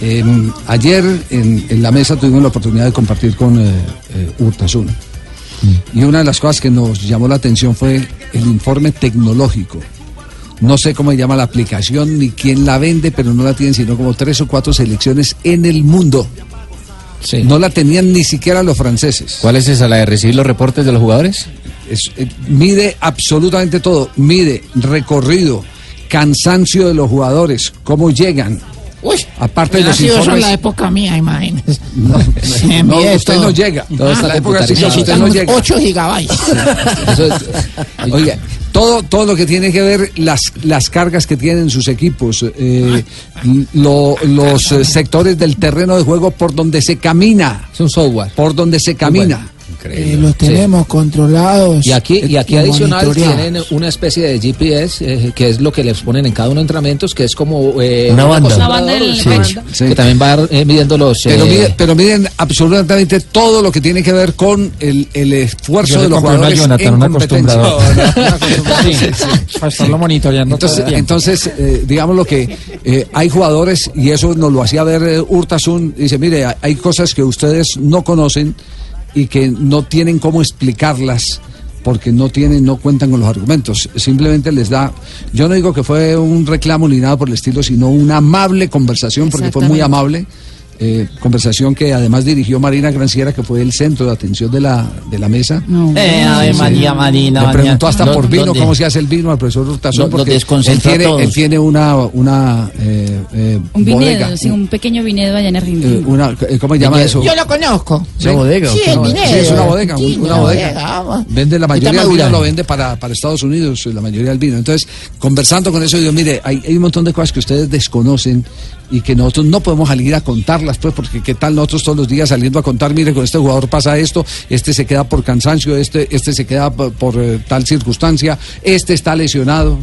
Eh, ayer en, en la mesa tuvimos la oportunidad de compartir con eh, eh, Urtasun. Y una de las cosas que nos llamó la atención fue el informe tecnológico. No sé cómo se llama la aplicación ni quién la vende, pero no la tienen sino como tres o cuatro selecciones en el mundo. No la tenían ni siquiera los franceses. ¿Cuál es esa, la de recibir los reportes de los jugadores? Es- eh, mide absolutamente todo. Mide recorrido, cansancio de los jugadores, cómo llegan. Uy, Aparte de los eso informes. la época mía, imagínese. No, usted no llega. La época sí, usted no llega. 8 gigabytes. Oiga, todo, todo lo que tiene que ver las, las cargas que tienen sus equipos, eh, lo- los eh, sectores del terreno de juego por donde se camina. Es un software. Por donde se camina. Eh, los tenemos controlados. Y aquí, y aquí y adicional tienen una especie de GPS, eh, que es lo que les ponen en cada uno de los entrenamientos, que es como eh, Una banda. cosa- Una banda sí. Sí. que también va eh, midiendo los... Pero, eh, miden, pero miden absolutamente todo lo que tiene que ver con el, el esfuerzo de los una jugadores Jonathan, en un competencia. acostumbrador. Sí, para estarlo monitoreando todo el Entonces, entonces eh, digamos lo que eh, hay jugadores, y eso nos lo hacía ver eh, Urtasun, dice, mire, hay cosas que ustedes no conocen y que no tienen cómo explicarlas porque no tienen, no cuentan con los argumentos. Simplemente les da, yo no digo que fue un reclamo ni nada por el estilo, sino una amable conversación, porque fue muy amable. Eh, conversación que además dirigió Marina Granciera, que fue el centro de atención de la, de la mesa. Eh, Ave María, Marina, Le María. preguntó hasta No, por vino ¿dónde? cómo se hace el vino al profesor Hurtazón, porque él tiene, todos. él tiene una, una eh, eh, Un bodega. viñedo, sí, un pequeño viñedo allá en eh, Argentina. una, eh, ¿Cómo se llama eso? Yo lo conozco. ¿Sí? Sí, el Sí, viñedo. Sí, es una bodega, Sí, una una bodega. bodega. Vende la mayoría del vino, lo vende para, para Estados Unidos, la mayoría del vino. Entonces, conversando con eso, digo, mire, hay, hay un montón de cosas que ustedes desconocen y que nosotros no podemos salir a contarlas, pues, porque qué tal nosotros todos los días saliendo a contar, mire, con este jugador pasa esto, este se queda por cansancio, este, este se queda por, eh, tal circunstancia, este está lesionado.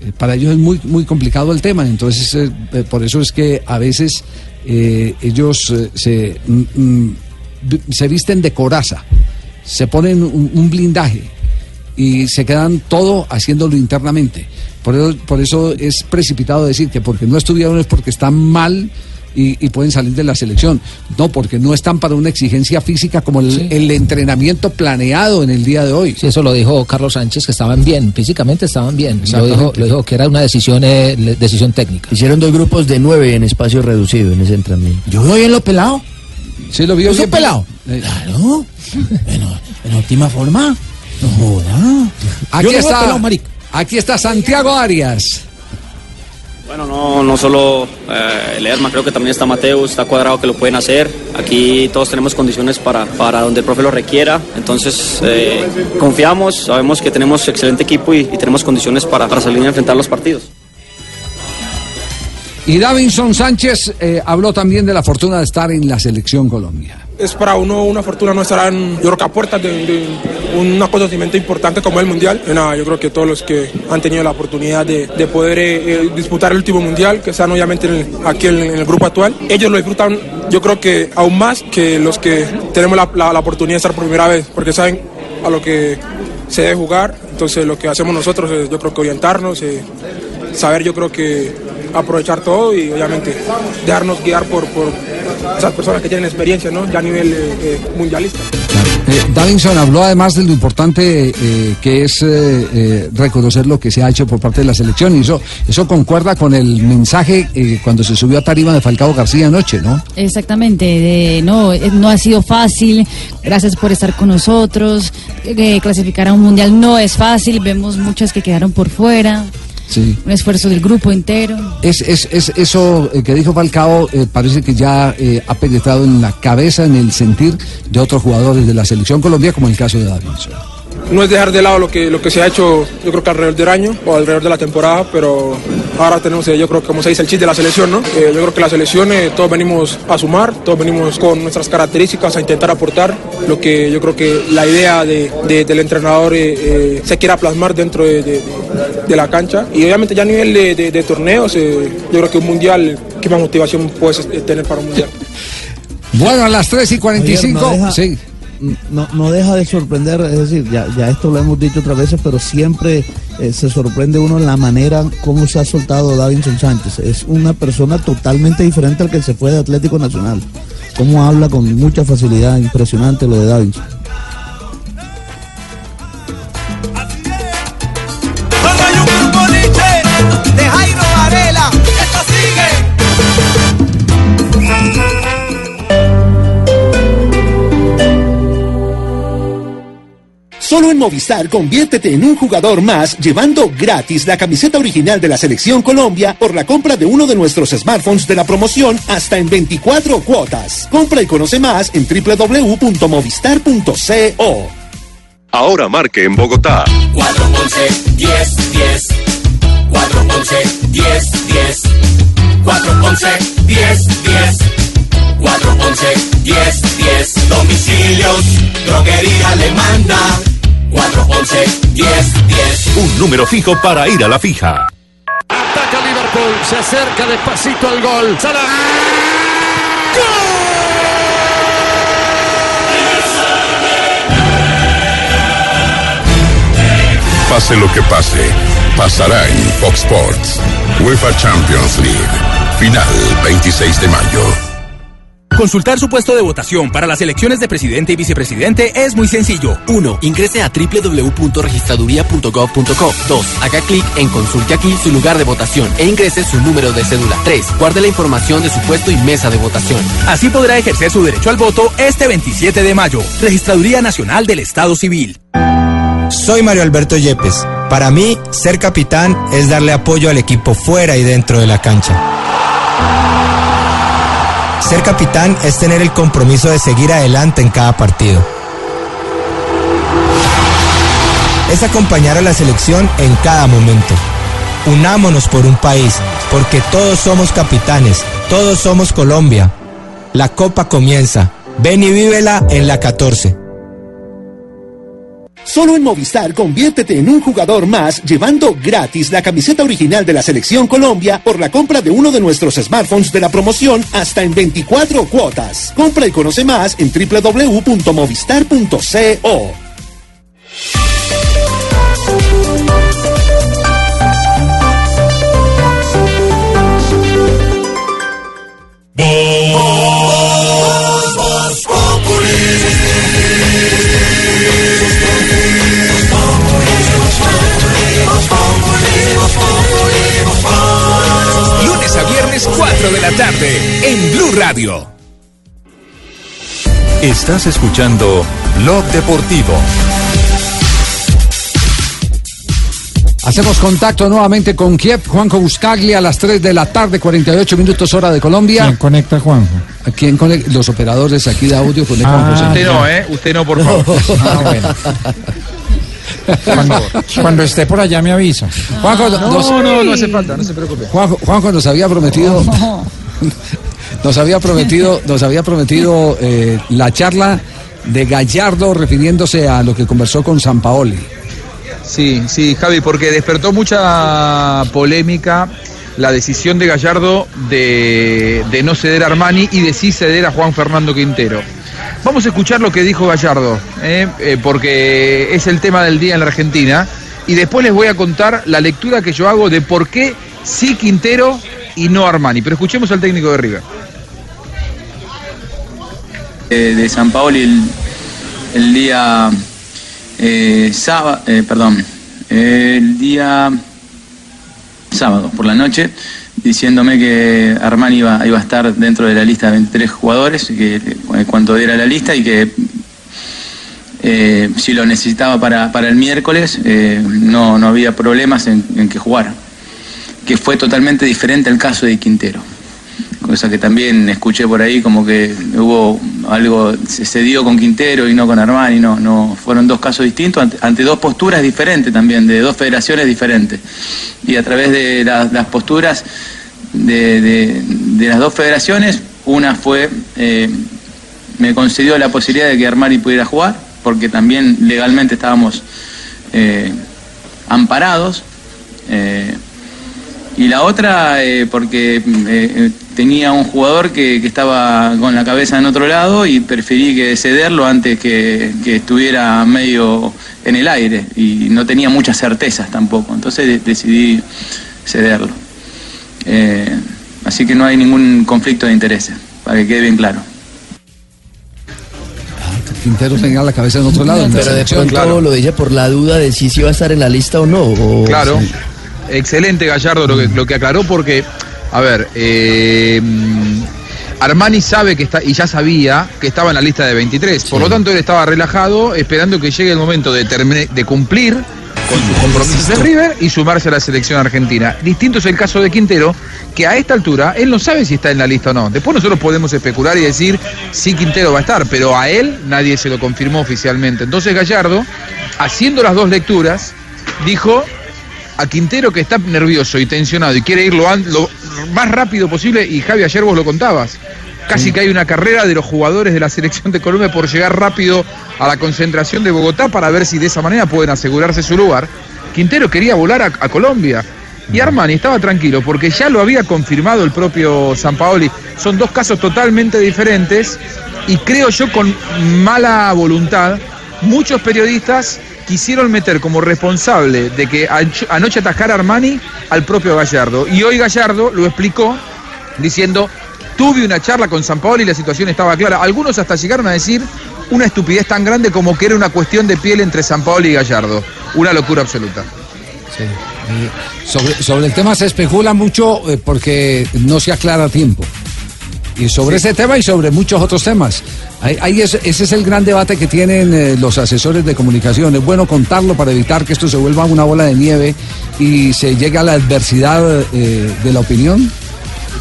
Eh, para ellos es muy, muy complicado el tema, entonces eh, por eso es que a veces ellos se, mm, mm, se visten de coraza, se ponen un, blindaje y se quedan todo haciéndolo internamente. Por eso, por eso es precipitado decir que porque no estuvieron es porque están mal y, y pueden salir de la selección. No, porque no están para una exigencia física como el, el entrenamiento planeado en el día de hoy. Sí, eso lo dijo Carlos Sánchez, que estaban bien, físicamente estaban bien. Lo dijo, lo dijo que era una decisión, eh, decisión técnica. Hicieron dos grupos de nueve en espacio reducido en ese entrenamiento. Yo veo bien lo pelado. Sí, lo vio ¿Yo soy bien pelado? Eh, Claro. En, en óptima forma. No joda. Aquí Yo está, pelado, aquí está Santiago Arias. Bueno, no, no solo eh, creo que también está Mateus, está cuadrado que lo pueden hacer. Aquí todos tenemos condiciones para, para donde el profe lo requiera. Entonces, eh, confiamos, sabemos que tenemos excelente equipo y, y tenemos condiciones para, para salir a enfrentar los partidos. Y Davinson Sánchez eh, habló también de la fortuna de estar en la selección Colombia. Es para uno una fortuna no estar en, yo creo que a puertas de, un acontecimiento importante como el Mundial. Nada, yo creo que todos los que han tenido la oportunidad de, de poder eh, eh, disputar el último Mundial, que están obviamente aquí en, el grupo actual, ellos lo disfrutan yo creo que aún más que los que tenemos la, la- la oportunidad de estar por primera vez, porque saben a lo que se debe jugar. Entonces lo que hacemos nosotros es yo creo que orientarnos, eh, saber yo creo que aprovechar todo y obviamente dejarnos guiar por, por esas personas que tienen experiencia ¿no? ya a nivel eh, eh, mundialista. Eh, Davinson habló además de lo importante eh, que es eh, eh, reconocer lo que se ha hecho por parte de la selección y eso, eso concuerda con el mensaje eh, cuando se subió a tarima de Falcao García anoche, ¿no? Exactamente, de, no, no ha sido fácil, gracias por estar con nosotros, eh, clasificar a un mundial no es fácil, vemos muchas que quedaron por fuera, Sí. un esfuerzo del grupo entero. Es, es, es eso eh, que dijo Falcao eh, parece que ya eh, ha penetrado en la cabeza, en el sentir de otros jugadores de la selección Colombia, como el caso de Davinson. No es dejar de lado lo que, lo que se ha hecho, yo creo que alrededor del año o alrededor de la temporada, pero ahora tenemos, eh, yo creo que como se dice, el chip de la selección, ¿no? Eh, yo creo que la selección, eh, todos venimos a sumar, todos venimos con nuestras características a intentar aportar lo que yo creo que la idea de, de- del entrenador eh, eh, se quiera plasmar dentro de, de- de la cancha. Y obviamente ya a nivel de, de- de torneos, eh, yo creo que un mundial, ¿qué más motivación puedes tener para un mundial? Bueno, a las 3 y 45, Javier, no deja- sí. No, no deja de sorprender, es decir, ya, ya esto lo hemos dicho otras veces, pero siempre eh, se sorprende uno en la manera como se ha soltado Davinson Sánchez. Es una persona totalmente diferente al que se fue de Atlético Nacional. Cómo habla con mucha facilidad, impresionante lo de Davinson. Solo en Movistar conviértete en un jugador más llevando gratis la camiseta original de la Selección Colombia por la compra de uno de nuestros smartphones de la promoción hasta en 24 cuotas. Compra y conoce más en www.movistar.co. Ahora marque en Bogotá. 411 10 10 411 10 10 411 10 10 411 10 10 Domicilios, droguería le manda 411 10 10 Un número fijo para ir a la fija. Ataca Liverpool, se acerca despacito al gol. Salah. Pase lo que pase, pasará en Fox Sports. UEFA Champions League. Final 26 de mayo. Consultar su puesto de votación para las elecciones de presidente y vicepresidente es muy sencillo. 1. Ingrese a www.registraduría.gov.co 2. Haga clic en Consulte aquí su lugar de votación e ingrese su número de cédula. 3. Guarde la información de su puesto y mesa de votación. Así podrá ejercer su derecho al voto este 27 de mayo. Registraduría Nacional del Estado Civil. Soy Mario Alberto Yepes. Para mí, ser capitán es darle apoyo al equipo fuera y dentro de la cancha. Ser capitán es tener el compromiso de seguir adelante en cada partido. Es acompañar a la selección en cada momento. Unámonos por un país, porque todos somos capitanes, todos somos Colombia. La copa comienza. Ven y vívela en la 14. Solo en Movistar conviértete en un jugador más llevando gratis la camiseta original de la Selección Colombia por la compra de uno de nuestros smartphones de la promoción hasta en 24 cuotas. Compra y conoce más en www.movistar.co. 4 de la tarde en Blue Radio. Estás escuchando Blog Deportivo. Hacemos contacto nuevamente con Kiev, Juanjo Buscaglia a las 3 de la tarde, 48 minutos hora de Colombia. ¿Quién conecta, Juanjo? ¿A quién conecta? Los operadores aquí de audio conectan Ah, José usted no. ¿eh? Usted no, por favor. Ah, bueno. Cuando, cuando esté por allá me avisa. Juanjo, No, nos- no, no hace falta, no se preocupe. Juanjo, Juanjo nos había prometido, nos había prometido, nos había prometido eh, la charla de Gallardo refiriéndose a lo que conversó con San Paoli. Sí, sí, Javi, porque despertó mucha polémica la decisión de Gallardo de, de no ceder a Armani y de sí ceder a Juan Fernando Quintero. Vamos a escuchar lo que dijo Gallardo, ¿eh? Eh, porque es el tema del día en la Argentina. Y después les voy a contar la lectura que yo hago de por qué sí Quintero y no Armani. Pero escuchemos al técnico de River. de, de San Paoli el, día eh, sábado, perdón, el día sábado por la noche, diciéndome que Armani iba, iba a estar dentro de la lista de 23 jugadores, que eh, cuando diera la lista y que eh, si lo necesitaba para, para el miércoles eh, no, no había problemas en, en que jugara, que fue totalmente diferente el caso de Quintero cosa que también escuché por ahí como que hubo algo se, dio con Quintero y no con Armani no no fueron dos casos distintos ante, dos posturas diferentes también de dos federaciones diferentes. Y a través de la- las posturas de las dos federaciones una fue eh, me concedió la posibilidad de que Armani pudiera jugar porque también legalmente estábamos eh, amparados eh, y la otra, eh, porque eh, eh, tenía un jugador que, que estaba con la cabeza en otro lado y preferí que cederlo antes que, que estuviera medio en el aire y no tenía muchas certezas tampoco. Entonces de- decidí cederlo. Eh, así que no hay ningún conflicto de intereses, para que quede bien claro. Quintero tenía la cabeza en otro lado. la Pero de pronto claro. lo dije por la duda de si sí iba a estar en la lista o no. o- Claro, sí. Excelente Gallardo lo que, lo que aclaró porque, a ver, eh, Armani sabe que está, y ya sabía que estaba en la lista de 23. Por lo tanto, él estaba relajado, esperando que llegue el momento de, termi- de cumplir con sus compromisos de River y sumarse a la selección argentina. Distinto es el caso de Quintero, que a esta altura él no sabe si está en la lista o no. Después nosotros podemos especular y decir si Quintero va a estar, pero a él nadie se lo confirmó oficialmente. Entonces Gallardo, haciendo las dos lecturas, dijo a Quintero que está nervioso y tensionado y quiere ir lo, más rápido posible, y Javi, ayer vos lo contabas. Casi que hay una carrera de los jugadores de la selección de Colombia por llegar rápido a la concentración de Bogotá para ver si de esa manera pueden asegurarse su lugar. Quintero quería volar a, a Colombia. Y Armani estaba tranquilo porque ya lo había confirmado el propio Sampaoli. Son dos casos totalmente diferentes y creo yo con mala voluntad, muchos periodistas quisieron meter como responsable de que anoche- atajara Armani al propio Gallardo. Y hoy Gallardo lo explicó diciendo, tuve una charla con Sampaoli y la situación estaba clara. Algunos hasta llegaron a decir una estupidez tan grande como que era una cuestión de piel entre Sampaoli y Gallardo. Una locura absoluta. Sobre, sobre el tema se especula mucho eh, porque no se aclara a tiempo. Y sobre ese tema y sobre muchos otros temas. Ahí, ahí es- ese es el gran debate que tienen eh, los asesores de comunicación. Es bueno contarlo para evitar que esto se vuelva una bola de nieve y se llegue a la adversidad eh, de la opinión.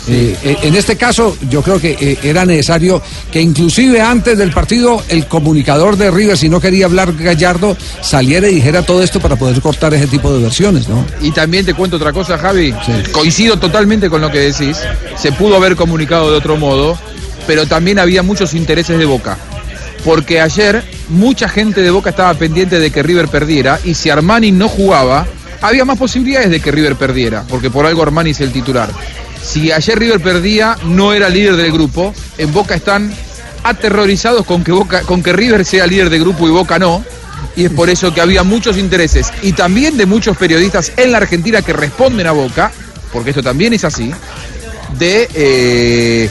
Eh, eh, en este caso, yo creo que eh, era necesario que inclusive antes del partido el comunicador de River, si no quería hablar Gallardo, saliera y dijera todo esto para poder cortar ese tipo de versiones, ¿no? Y también te cuento otra cosa, Javi. Coincido totalmente con lo que decís. Se pudo haber comunicado de otro modo, pero también había muchos intereses de Boca. Porque ayer mucha gente de Boca estaba pendiente de que River perdiera y si Armani no jugaba, había más posibilidades de que River perdiera, porque por algo Armani es el titular. Si ayer River perdía, no era líder del grupo. En Boca están aterrorizados con que, Boca, con que River sea líder de grupo y Boca no. Y es por eso que había muchos intereses y también de muchos periodistas en la Argentina que responden a Boca, porque esto también es así, de eh,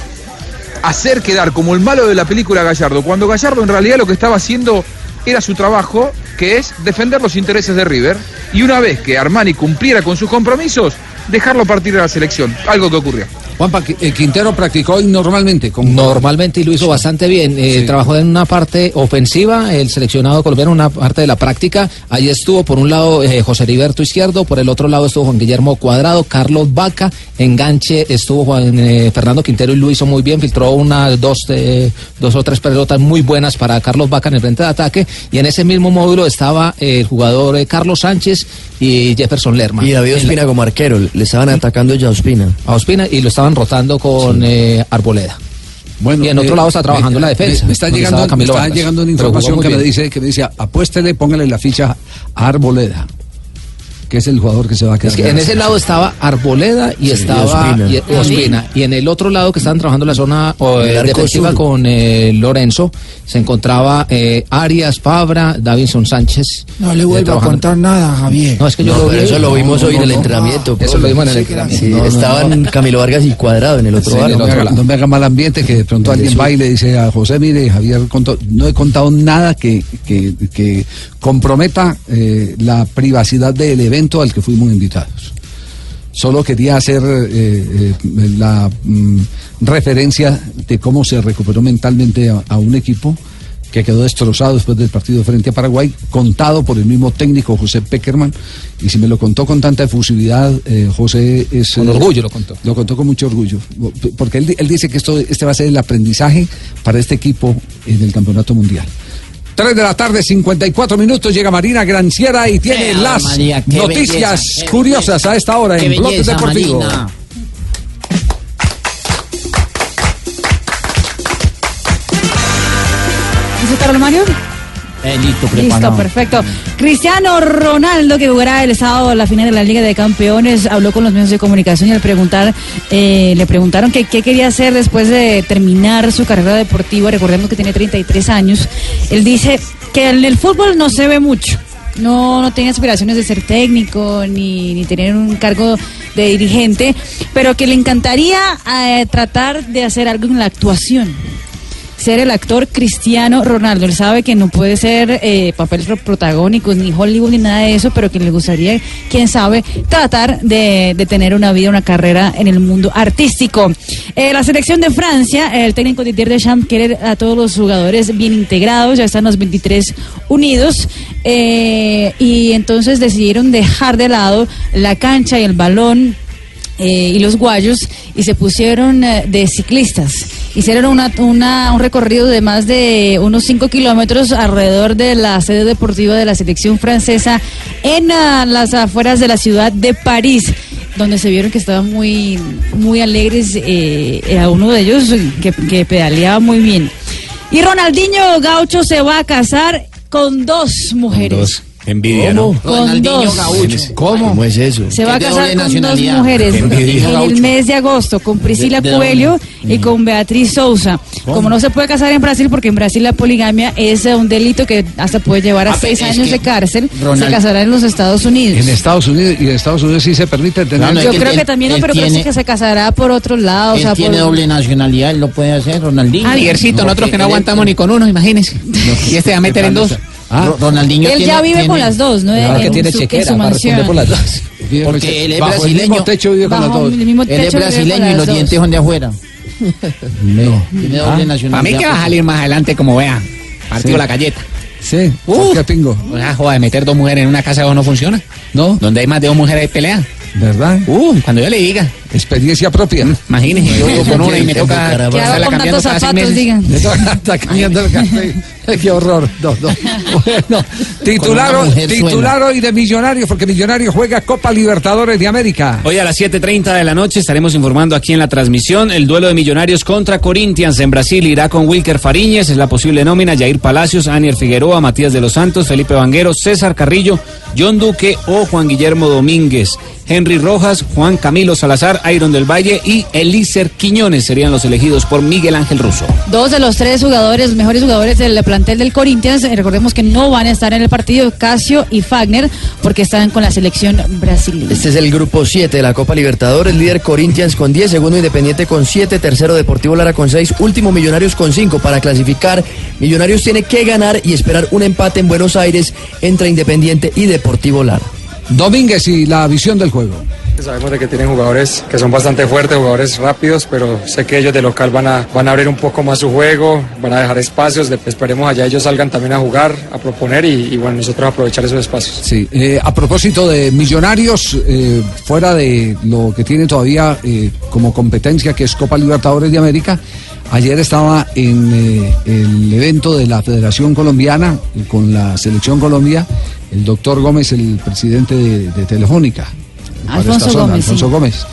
hacer quedar como el malo de la película Gallardo, cuando Gallardo en realidad lo que estaba haciendo era su trabajo, que es defender los intereses de River, y una vez que Armani cumpliera con sus compromisos, dejarlo partir a la selección, algo que ocurrió. Juanpa, Qu- eh, Quintero practicó hoy normalmente. Con... Normalmente y lo hizo bastante bien. Eh, Sí. Trabajó en una parte ofensiva, el seleccionado colombiano, una parte de la práctica. Ahí estuvo por un lado eh, José Heriberto Izquierdo, por el otro lado estuvo Juan Guillermo Cuadrado, Carlos Vaca, enganche estuvo Juan eh, Fernando Quintero y lo hizo muy bien, filtró unas dos, eh, dos o tres pelotas muy buenas para Carlos Vaca en el frente de ataque. Y en ese mismo módulo estaba eh, el jugador eh, Carlos Sánchez y Jefferson Lerma. Y David la- Ospina como arquero, le estaban atacando ya a Ospina. a Ospina y lo estaban rotando con eh, Arboleda. Bueno, y en otro eh, lado está trabajando me- la defensa. Me, está llegando, me está llegando una información que me dice que me dice apuéstele, póngale la ficha a Arboleda, que es el jugador que se va a quedar. Es que en ese lado estaba Arboleda y Sí, estaba Ospina. y- y Ospina. Y en el otro lado que estaban trabajando la zona eh, defensiva sur. con eh, Lorenzo, se encontraba eh, Arias, Fabra, Davinson Sánchez. No le vuelvo a contar nada, Javier. No, es que yo No, lo vi. eso lo vimos No, hoy no, en el entrenamiento. Eso lo vimos en el entrenamiento. Sí, estaban Camilo Vargas y Cuadrado en el otro Sí, lado. no, me haga, no me haga mal ambiente que de pronto alguien va y le dice a José, mire, Javier, contó- no he contado nada que, que- que comprometa eh, la privacidad del evento al que fuimos invitados. Solo quería hacer eh, eh, la mm, referencia de cómo se recuperó mentalmente a, a un equipo que quedó destrozado después del partido frente a Paraguay, contado por el mismo técnico José Peckerman. Y si me lo contó con tanta efusividad, eh, José es... Con eh, orgullo lo contó. Lo contó con mucho orgullo, porque él, él dice que esto, este va a ser el aprendizaje para este equipo en el Campeonato Mundial. 3 de la tarde, 54 minutos, llega Marina Granciera y tiene las María, noticias belleza, curiosas a esta hora en Bloque Deportivo. Marina. ¿Listo, Carlos Mario? Eh, listo, perfecto. Cristiano Ronaldo, que jugará el sábado la final de la Liga de Campeones, habló con los medios de comunicación y al preguntar, eh, le preguntaron que qué quería hacer después de terminar su carrera deportiva, recordemos que tiene 33 años. Él dice que en el fútbol no se ve mucho. No, no tiene aspiraciones de ser técnico ni, ni tener un cargo de dirigente, pero que le encantaría eh, tratar de hacer algo en la actuación. Ser el actor Cristiano Ronaldo. Él sabe que no puede ser eh, papel pro- protagónico, ni Hollywood, ni nada de eso, pero que le gustaría, quién sabe, tratar de, de tener una vida, una carrera en el mundo artístico. Eh, la selección de Francia, el técnico Didier Deschamps quiere a todos los jugadores bien integrados, ya están los 23 unidos, eh, y entonces decidieron dejar de lado la cancha y el balón eh, y los guayos y se pusieron eh, de ciclistas. Hicieron una, una- un recorrido de más de unos 5 kilómetros alrededor de la sede deportiva de la selección francesa en ah, las afueras de la ciudad de París donde se vieron que estaban muy, muy alegres, eh, a uno de ellos que, que pedaleaba muy bien. Y Ronaldinho Gaucho se va a casar con dos mujeres. Envidia, ¿no? Con dos. ¿Cómo? ¿Cómo es eso? Se va a casar con dos mujeres en el mes de agosto, con Priscila De- de Coelho y con Beatriz Souza. ¿Cómo? Como no se puede casar en Brasil, porque en Brasil la poligamia es eh, un delito que hasta puede llevar a Ah, seis años de cárcel, se casará en los Estados Unidos. En Estados Unidos, y en Estados Unidos sí se permite tener. Claro, no, Yo que creo él- que también, no, pero parece tiene- que se casará por otro lado. o Él sea, tiene por- doble nacionalidad, él lo puede hacer, Ronaldinho. Ah, nosotros que no aguantamos ni con uno, imagínense. Y este va a meter en dos. Ah, Ro- Ronaldinho Él tiene- ya vive tiene- con las dos, ¿no? Claro En que tiene su- chequera su para responder mansión. por las dos. Porque él es Bajo el brasileño. mismo techo vive con las dos. Él es brasileño y los dientes son de afuera. No. Tiene Ah, doble nacionalidad. Para mí que va a salir más adelante, como vea. Partido Sí. la galleta. Sí, Uh. ¿por qué pingo? Una joda de meter dos mujeres en una casa no funciona. ¿No? Donde hay más de dos mujeres hay pelea. ¿Verdad? Uh, cuando yo le diga. Experiencia propia. Imagínese, yo vivo con una y me toca Bucaramanga. ¿Qué hago estarla con cambiando tantos cada seis zapatos, meses. toca- Está cambiando el café. Qué horror. No, no. Bueno, titular, titular hoy de Millonarios, porque Millonarios juega Copa Libertadores de América. Hoy a las 7.30 de la noche estaremos informando aquí en la transmisión el duelo de Millonarios contra Corinthians en Brasil. Irá con Wilker Fariñez, es la posible nómina, Jair Palacios, Anier Figueroa, Matías de los Santos, Felipe Vanguero, César Carrillo, John Duque o Juan Guillermo Domínguez. Henry Rojas, Juan Camilo Salazar, Iron del Valle y Elícer Quiñones serían los elegidos por Miguel Ángel Russo. Dos de los tres jugadores, mejores jugadores del plantel del Corinthians, eh, recordemos que no van a estar en el partido, Casio y Fagner, porque están con la selección brasileña. Este es el grupo 7 de la Copa Libertadores, líder Corinthians con 10, segundo Independiente con 7, tercero Deportivo Lara con 6, último Millonarios con 5. Para clasificar, Millonarios tiene que ganar y esperar un empate en Buenos Aires entre Independiente y Deportivo Lara. Domínguez y la visión del juego. Sabemos de que tienen jugadores que son bastante fuertes, jugadores rápidos, pero sé que ellos de local van a, van a abrir un poco más su juego, van a dejar espacios, esperemos allá ellos salgan también a jugar, a proponer y, bueno, nosotros aprovechar esos espacios. Sí, eh, a propósito de Millonarios, eh, fuera de lo que tiene todavía eh, como competencia, que es Copa Libertadores de América, ayer estaba en el evento de la Federación Colombiana con la Selección Colombia, el doctor Gómez, el presidente de, de Telefónica. Alfonso zona, Gómez, Alfonso sí. Gómez.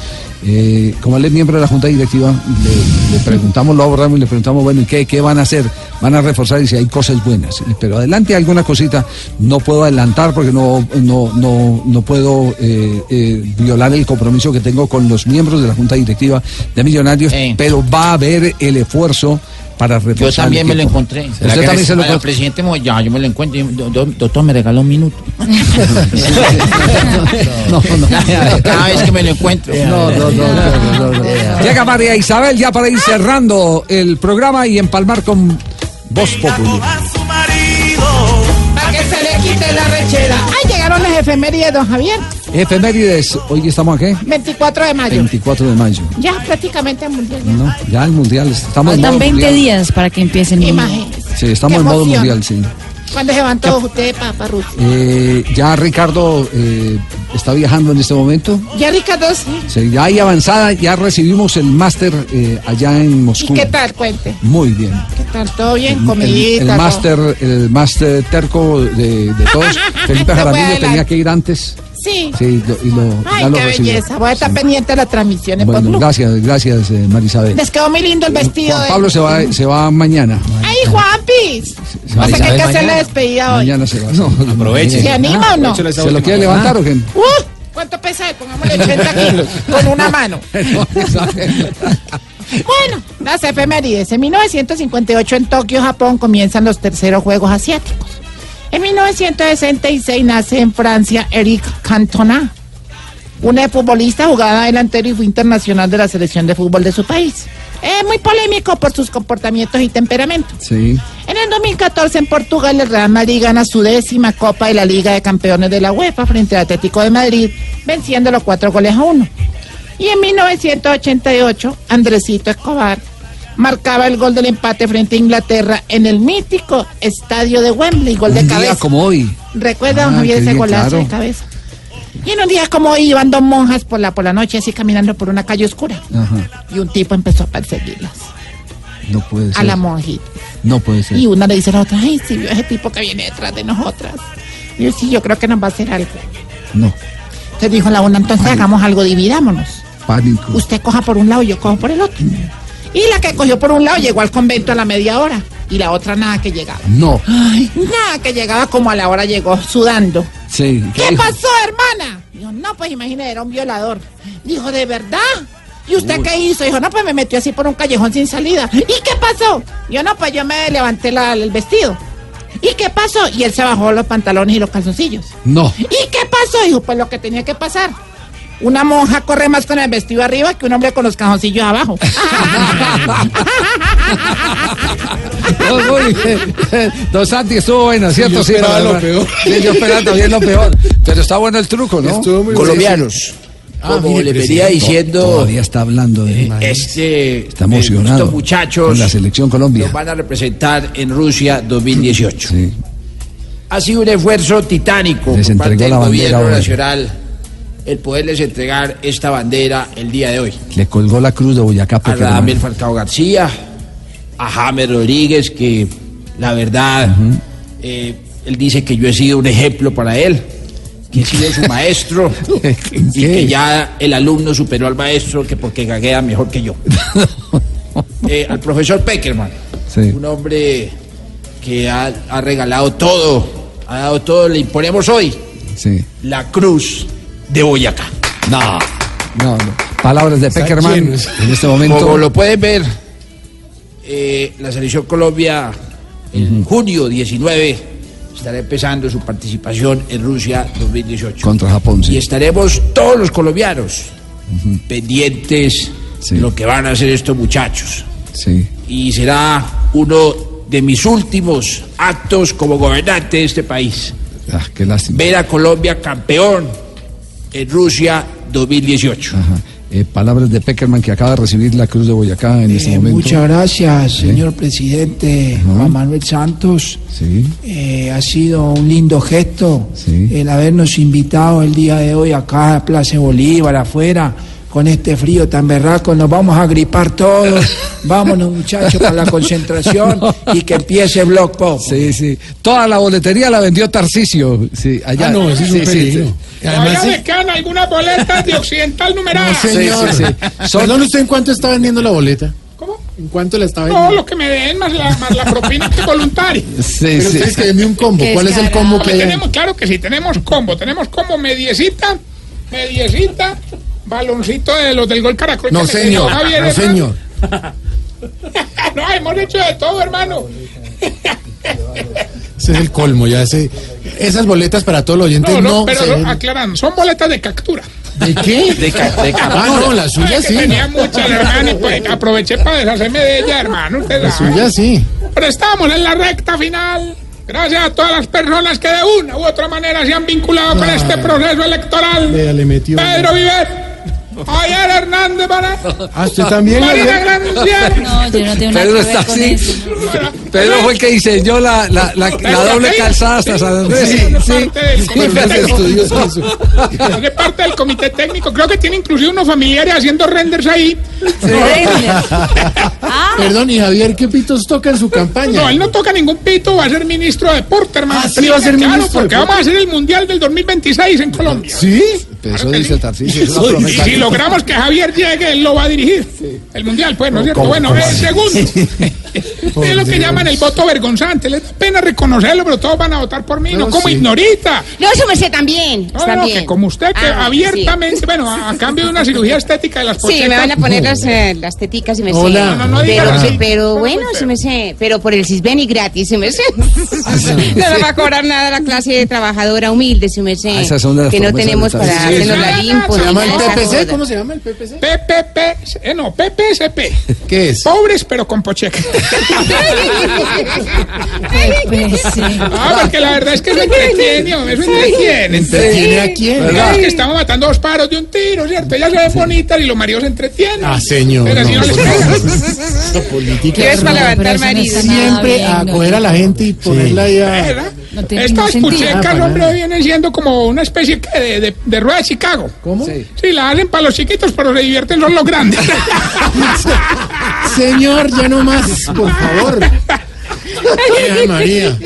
Eh, como él es miembro de la Junta Directiva, le, le preguntamos, lo abordamos y le preguntamos, bueno, ¿y qué, qué van a hacer? Van a reforzar y si hay cosas buenas. Pero adelante alguna cosita, no puedo adelantar porque no, no, no, no puedo eh, eh, violar el compromiso que tengo con los miembros de la Junta Directiva de Millonarios, pero va a haber el esfuerzo para reforzar. Yo también el me lo encontré. ¿Usted también se lo Al encontró? presidente Moya, yo me lo encuentro. Doctor, me regaló un minuto. No, no. Cada vez que me lo encuentro. No, no, no, no, no, no. Llega María Isabel ya para ir cerrando el programa y empalmar con Voz Populi. Se quite la rechera. Ay, llegaron las efemérides, don Javier. Efemérides, hoy estamos aquí, 24 de mayo. 24 de mayo. Ya prácticamente el mundial. No, ya el mundial, estamos en Faltan modo 20 mundial. días para que empiece el mundial. Imagínese. Sí, estamos Qué en modo emoción. mundial, sí. ¿Cuándo se van todos ustedes para, Rusia? Eh, ya Ricardo eh, está viajando en este momento. Ya Ricardo, sí. Sí, ya hay avanzada, ya recibimos el máster eh, allá en ¿Y Moscú. qué tal? Cuente. Muy bien. ¿Qué tal? ¿Todo bien? Comidita. el máster, el máster terco de, de todos. Felipe Jaramillo tenía que ir antes. Sí. Sí, lo- y lo, Ay, ya lo qué recibió. belleza. Voy a estar pendiente de las transmisiones por Bueno, Blue. gracias, gracias, eh, Marisabel. Les quedó muy lindo el vestido. Juan de- Pablo se va, se va mañana. ¡Ay, Juanpis! va O sea que hay que hacer la despedida hoy. Mañana se va. No, aproveche. ¿Se anima o no? ¿Se lo quiere levantar o qué? ¡Uh! ¿Cuánto pesa? Pongámosle 80 kilos con una mano. Bueno, las efemérides. En 1958 en Tokio, Japón, comienzan los terceros Juegos Asiáticos. En 1966 nace en Francia Eric Cantona, un futbolista jugaba delantero y fue internacional de la selección de fútbol de su país. Es muy polémico por sus comportamientos y temperamento. Sí. En el 2014 en Portugal el Real Madrid gana su décima Copa de la Liga de Campeones de la UEFA frente al Atlético de Madrid, venciéndolo cuatro goles a uno. Y en 1988 Andresito Escobar marcaba el gol del empate frente a Inglaterra en el mítico estadio de Wembley, gol de Un cabeza. día como hoy. ¿Recuerda, Ah, Javier, ese golazo claro. de cabeza? Y en un día como hoy iban dos monjas por la, por la noche así caminando por una calle oscura. Ajá. Y un tipo empezó a perseguirlas No puede ser. a la monjita. No puede ser. Y una le dice a la otra, ay, si vio ese tipo que viene detrás de nosotras. Y yo, sí, yo creo que nos va a hacer algo. No. Entonces dijo la una, entonces hagamos algo, dividámonos. Pánico. Usted coja por un lado y yo cojo por el otro. Y la que cogió por un lado llegó al convento a la media hora. Y la otra nada que llegaba. No. Ay, nada que llegaba como a la hora llegó sudando. Sí. ¿Qué pasó, hermana? Dijo, no, pues imagínate, era un violador. Dijo, ¿de verdad? ¿Y usted qué hizo? Dijo, no, pues me metió así por un callejón sin salida. ¿Y qué pasó? Yo no, pues yo me levanté la- el vestido. ¿Y qué pasó? Y él se bajó los pantalones y los calzoncillos. No. ¿Y qué pasó? Dijo, pues lo que tenía que pasar. Una monja corre más con el vestido arriba que un hombre con los cajoncillos abajo. No, y- Don Santi estuvo bueno, ¿cierto? yo esperaba pero- lo peor. Sí, yo esperaba también lo peor. Pero está bueno el truco, ¿no? Estuvo muy Colombianos, Ah, como mire, le venía presidente. diciendo, Todavía está hablando de. este, Está emocionado. estos muchachos En la selección Colombia. nos van a representar en Rusia 2018. Ha sido un esfuerzo titánico Les por parte entregó del la bandera gobierno hoy. nacional el poderles entregar esta bandera el día de hoy. Le colgó la cruz de Boyacá A. Radamel Falcao García, a James Rodríguez, que la verdad, eh, él dice que yo he sido un ejemplo para él, que he sido su maestro y que ya el alumno superó al maestro que porque gaguea mejor que yo. Eh, al profesor Peckerman, un hombre que ha, ha regalado todo, ha dado todo, le imponemos hoy Sí. la cruz de Boyacá. No. No, no. Palabras de Peckerman en este momento. Como lo pueden ver, eh, la selección Colombia en junio 19 estará empezando su participación en Rusia 2018. Contra Japón, sí. Y estaremos todos los colombianos pendientes de lo que van a hacer estos muchachos. Sí. Y será uno de mis últimos actos como gobernante de este país. Ah, qué lástima. Ver a Colombia campeón en Rusia 2018. Ajá. Eh, palabras de Peckerman que acaba de recibir la cruz de Boyacá en este Eh, momento. muchas gracias, señor presidente Juan Manuel Santos. Sí. Eh, ha sido un lindo gesto el habernos invitado el día de hoy acá a Plaza Bolívar, afuera, con este frío tan berraco. Nos vamos a gripar todos. Vámonos, muchachos, para la concentración y que empiece Block Pop. Sí, sí. Toda la boletería la vendió Tarcisio. Sí, allá. Ah, no, es Sí, sí, sí. Además, le quedan algunas boletas de Occidental numeradas. No, señor. Perdón, ¿usted en cuánto está vendiendo la boleta? ¿Cómo? ¿En cuánto la está No, vendiendo? lo que me den más la, más la propina que voluntaria. Pero ustedes que denme un combo. Qué ¿Cuál es el combo que hay? tenemos? Claro que sí, tenemos combo. Tenemos combo mediecita, mediecita, baloncito de los del gol Caracol. No, señor. Javier No, señor. no, hemos hecho de todo, hermano. Ese es el colmo, ya ese. Esas boletas para todos los oyentes No, no, no, pero se- no, aclarando, son boletas de captura. ¿De qué? De, Ah, no, la suya Ay, sí. Tenía muchas, hermano, y pues aproveché para deshacerme de ella, hermano. Usted La sabe. suya sí. Pero estamos en la recta final. Gracias a todas las personas que de una u otra manera se han vinculado con este proceso electoral. Vea, le metió. Pedro Viver, Javier Hernández para Ah, usted también. Marina Javier? Granciera. No, yo no tengo nada Pedro que está ver con así. eso. Pedro fue el que diseñó la, la, la, la doble calzada hasta San Andrés. Sí, Sí, parte del sí. comité Sí, técnico. Hace parte del comité técnico. Creo que tiene inclusive unos familiares haciendo renders ahí. Perdón, y Javier, ¿qué pitos toca en su campaña? No, él no toca ningún pito, va a ser ministro de deporte, hermano. Ah, sí, va a ser Claro, ministro de porque vamos a hacer el mundial del 2026 en Colombia. ¿Sí? Eso dice Y si logramos que Javier llegue, él lo va a dirigir. El mundial, pues, ¿no es cierto? ¿Cómo- Bueno, así? segundo. Es lo que llaman el voto vergonzante. Les da pena reconocerlo, pero todos van a votar por mí, no, No, como sí. ignorita. No, su merced también. No, no, que como usted, que Ah, abiertamente, bueno, a, a cambio de una cirugía estética de las Sí, pochetas. me van a poner las, eh, las teticas y me sé. Hola. No, no, no diga pero, así. pero bueno, sí me sé. Pero por el Cisbeni gratis, sí me sé. no me va a cobrar nada la clase de trabajadora humilde, sí me sé. Ah, esas son las que no tenemos para hacernos la limpo. ¿Se ni llama el PPC? ¿Cómo se llama el PPC? PPP, eh, no, PPSP. ¿Qué es? Pobres pero con pocheca. Ah, porque la verdad es que eso entretiene, hombre, eso entretiene. ¿Entretiene a quién? ¿Verdad? Es que estamos matando dos pájaros de un tiro, ¿cierto? Ellas se ven bonitas y los maridos se entretienen. Ah, señor. Pero si no les. Esta política. Es para levantar marido. Siempre a coger a la gente y ponerla ahí a... Estas puchecas, Ah, hombre, vienen siendo como una especie de, de rueda de Chicago. ¿Cómo? Sí. la hacen para los chiquitos, pero se divierten son los grandes. Señor, ya no más, por favor. Ay, María.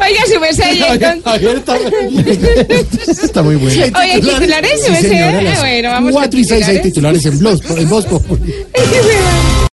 Oiga, su merced, y entonces- está, muy bueno. Oye, titulares, Sí, Ah, las bueno, vamos con Cuatro y seis hay titulares. en Voz Populi.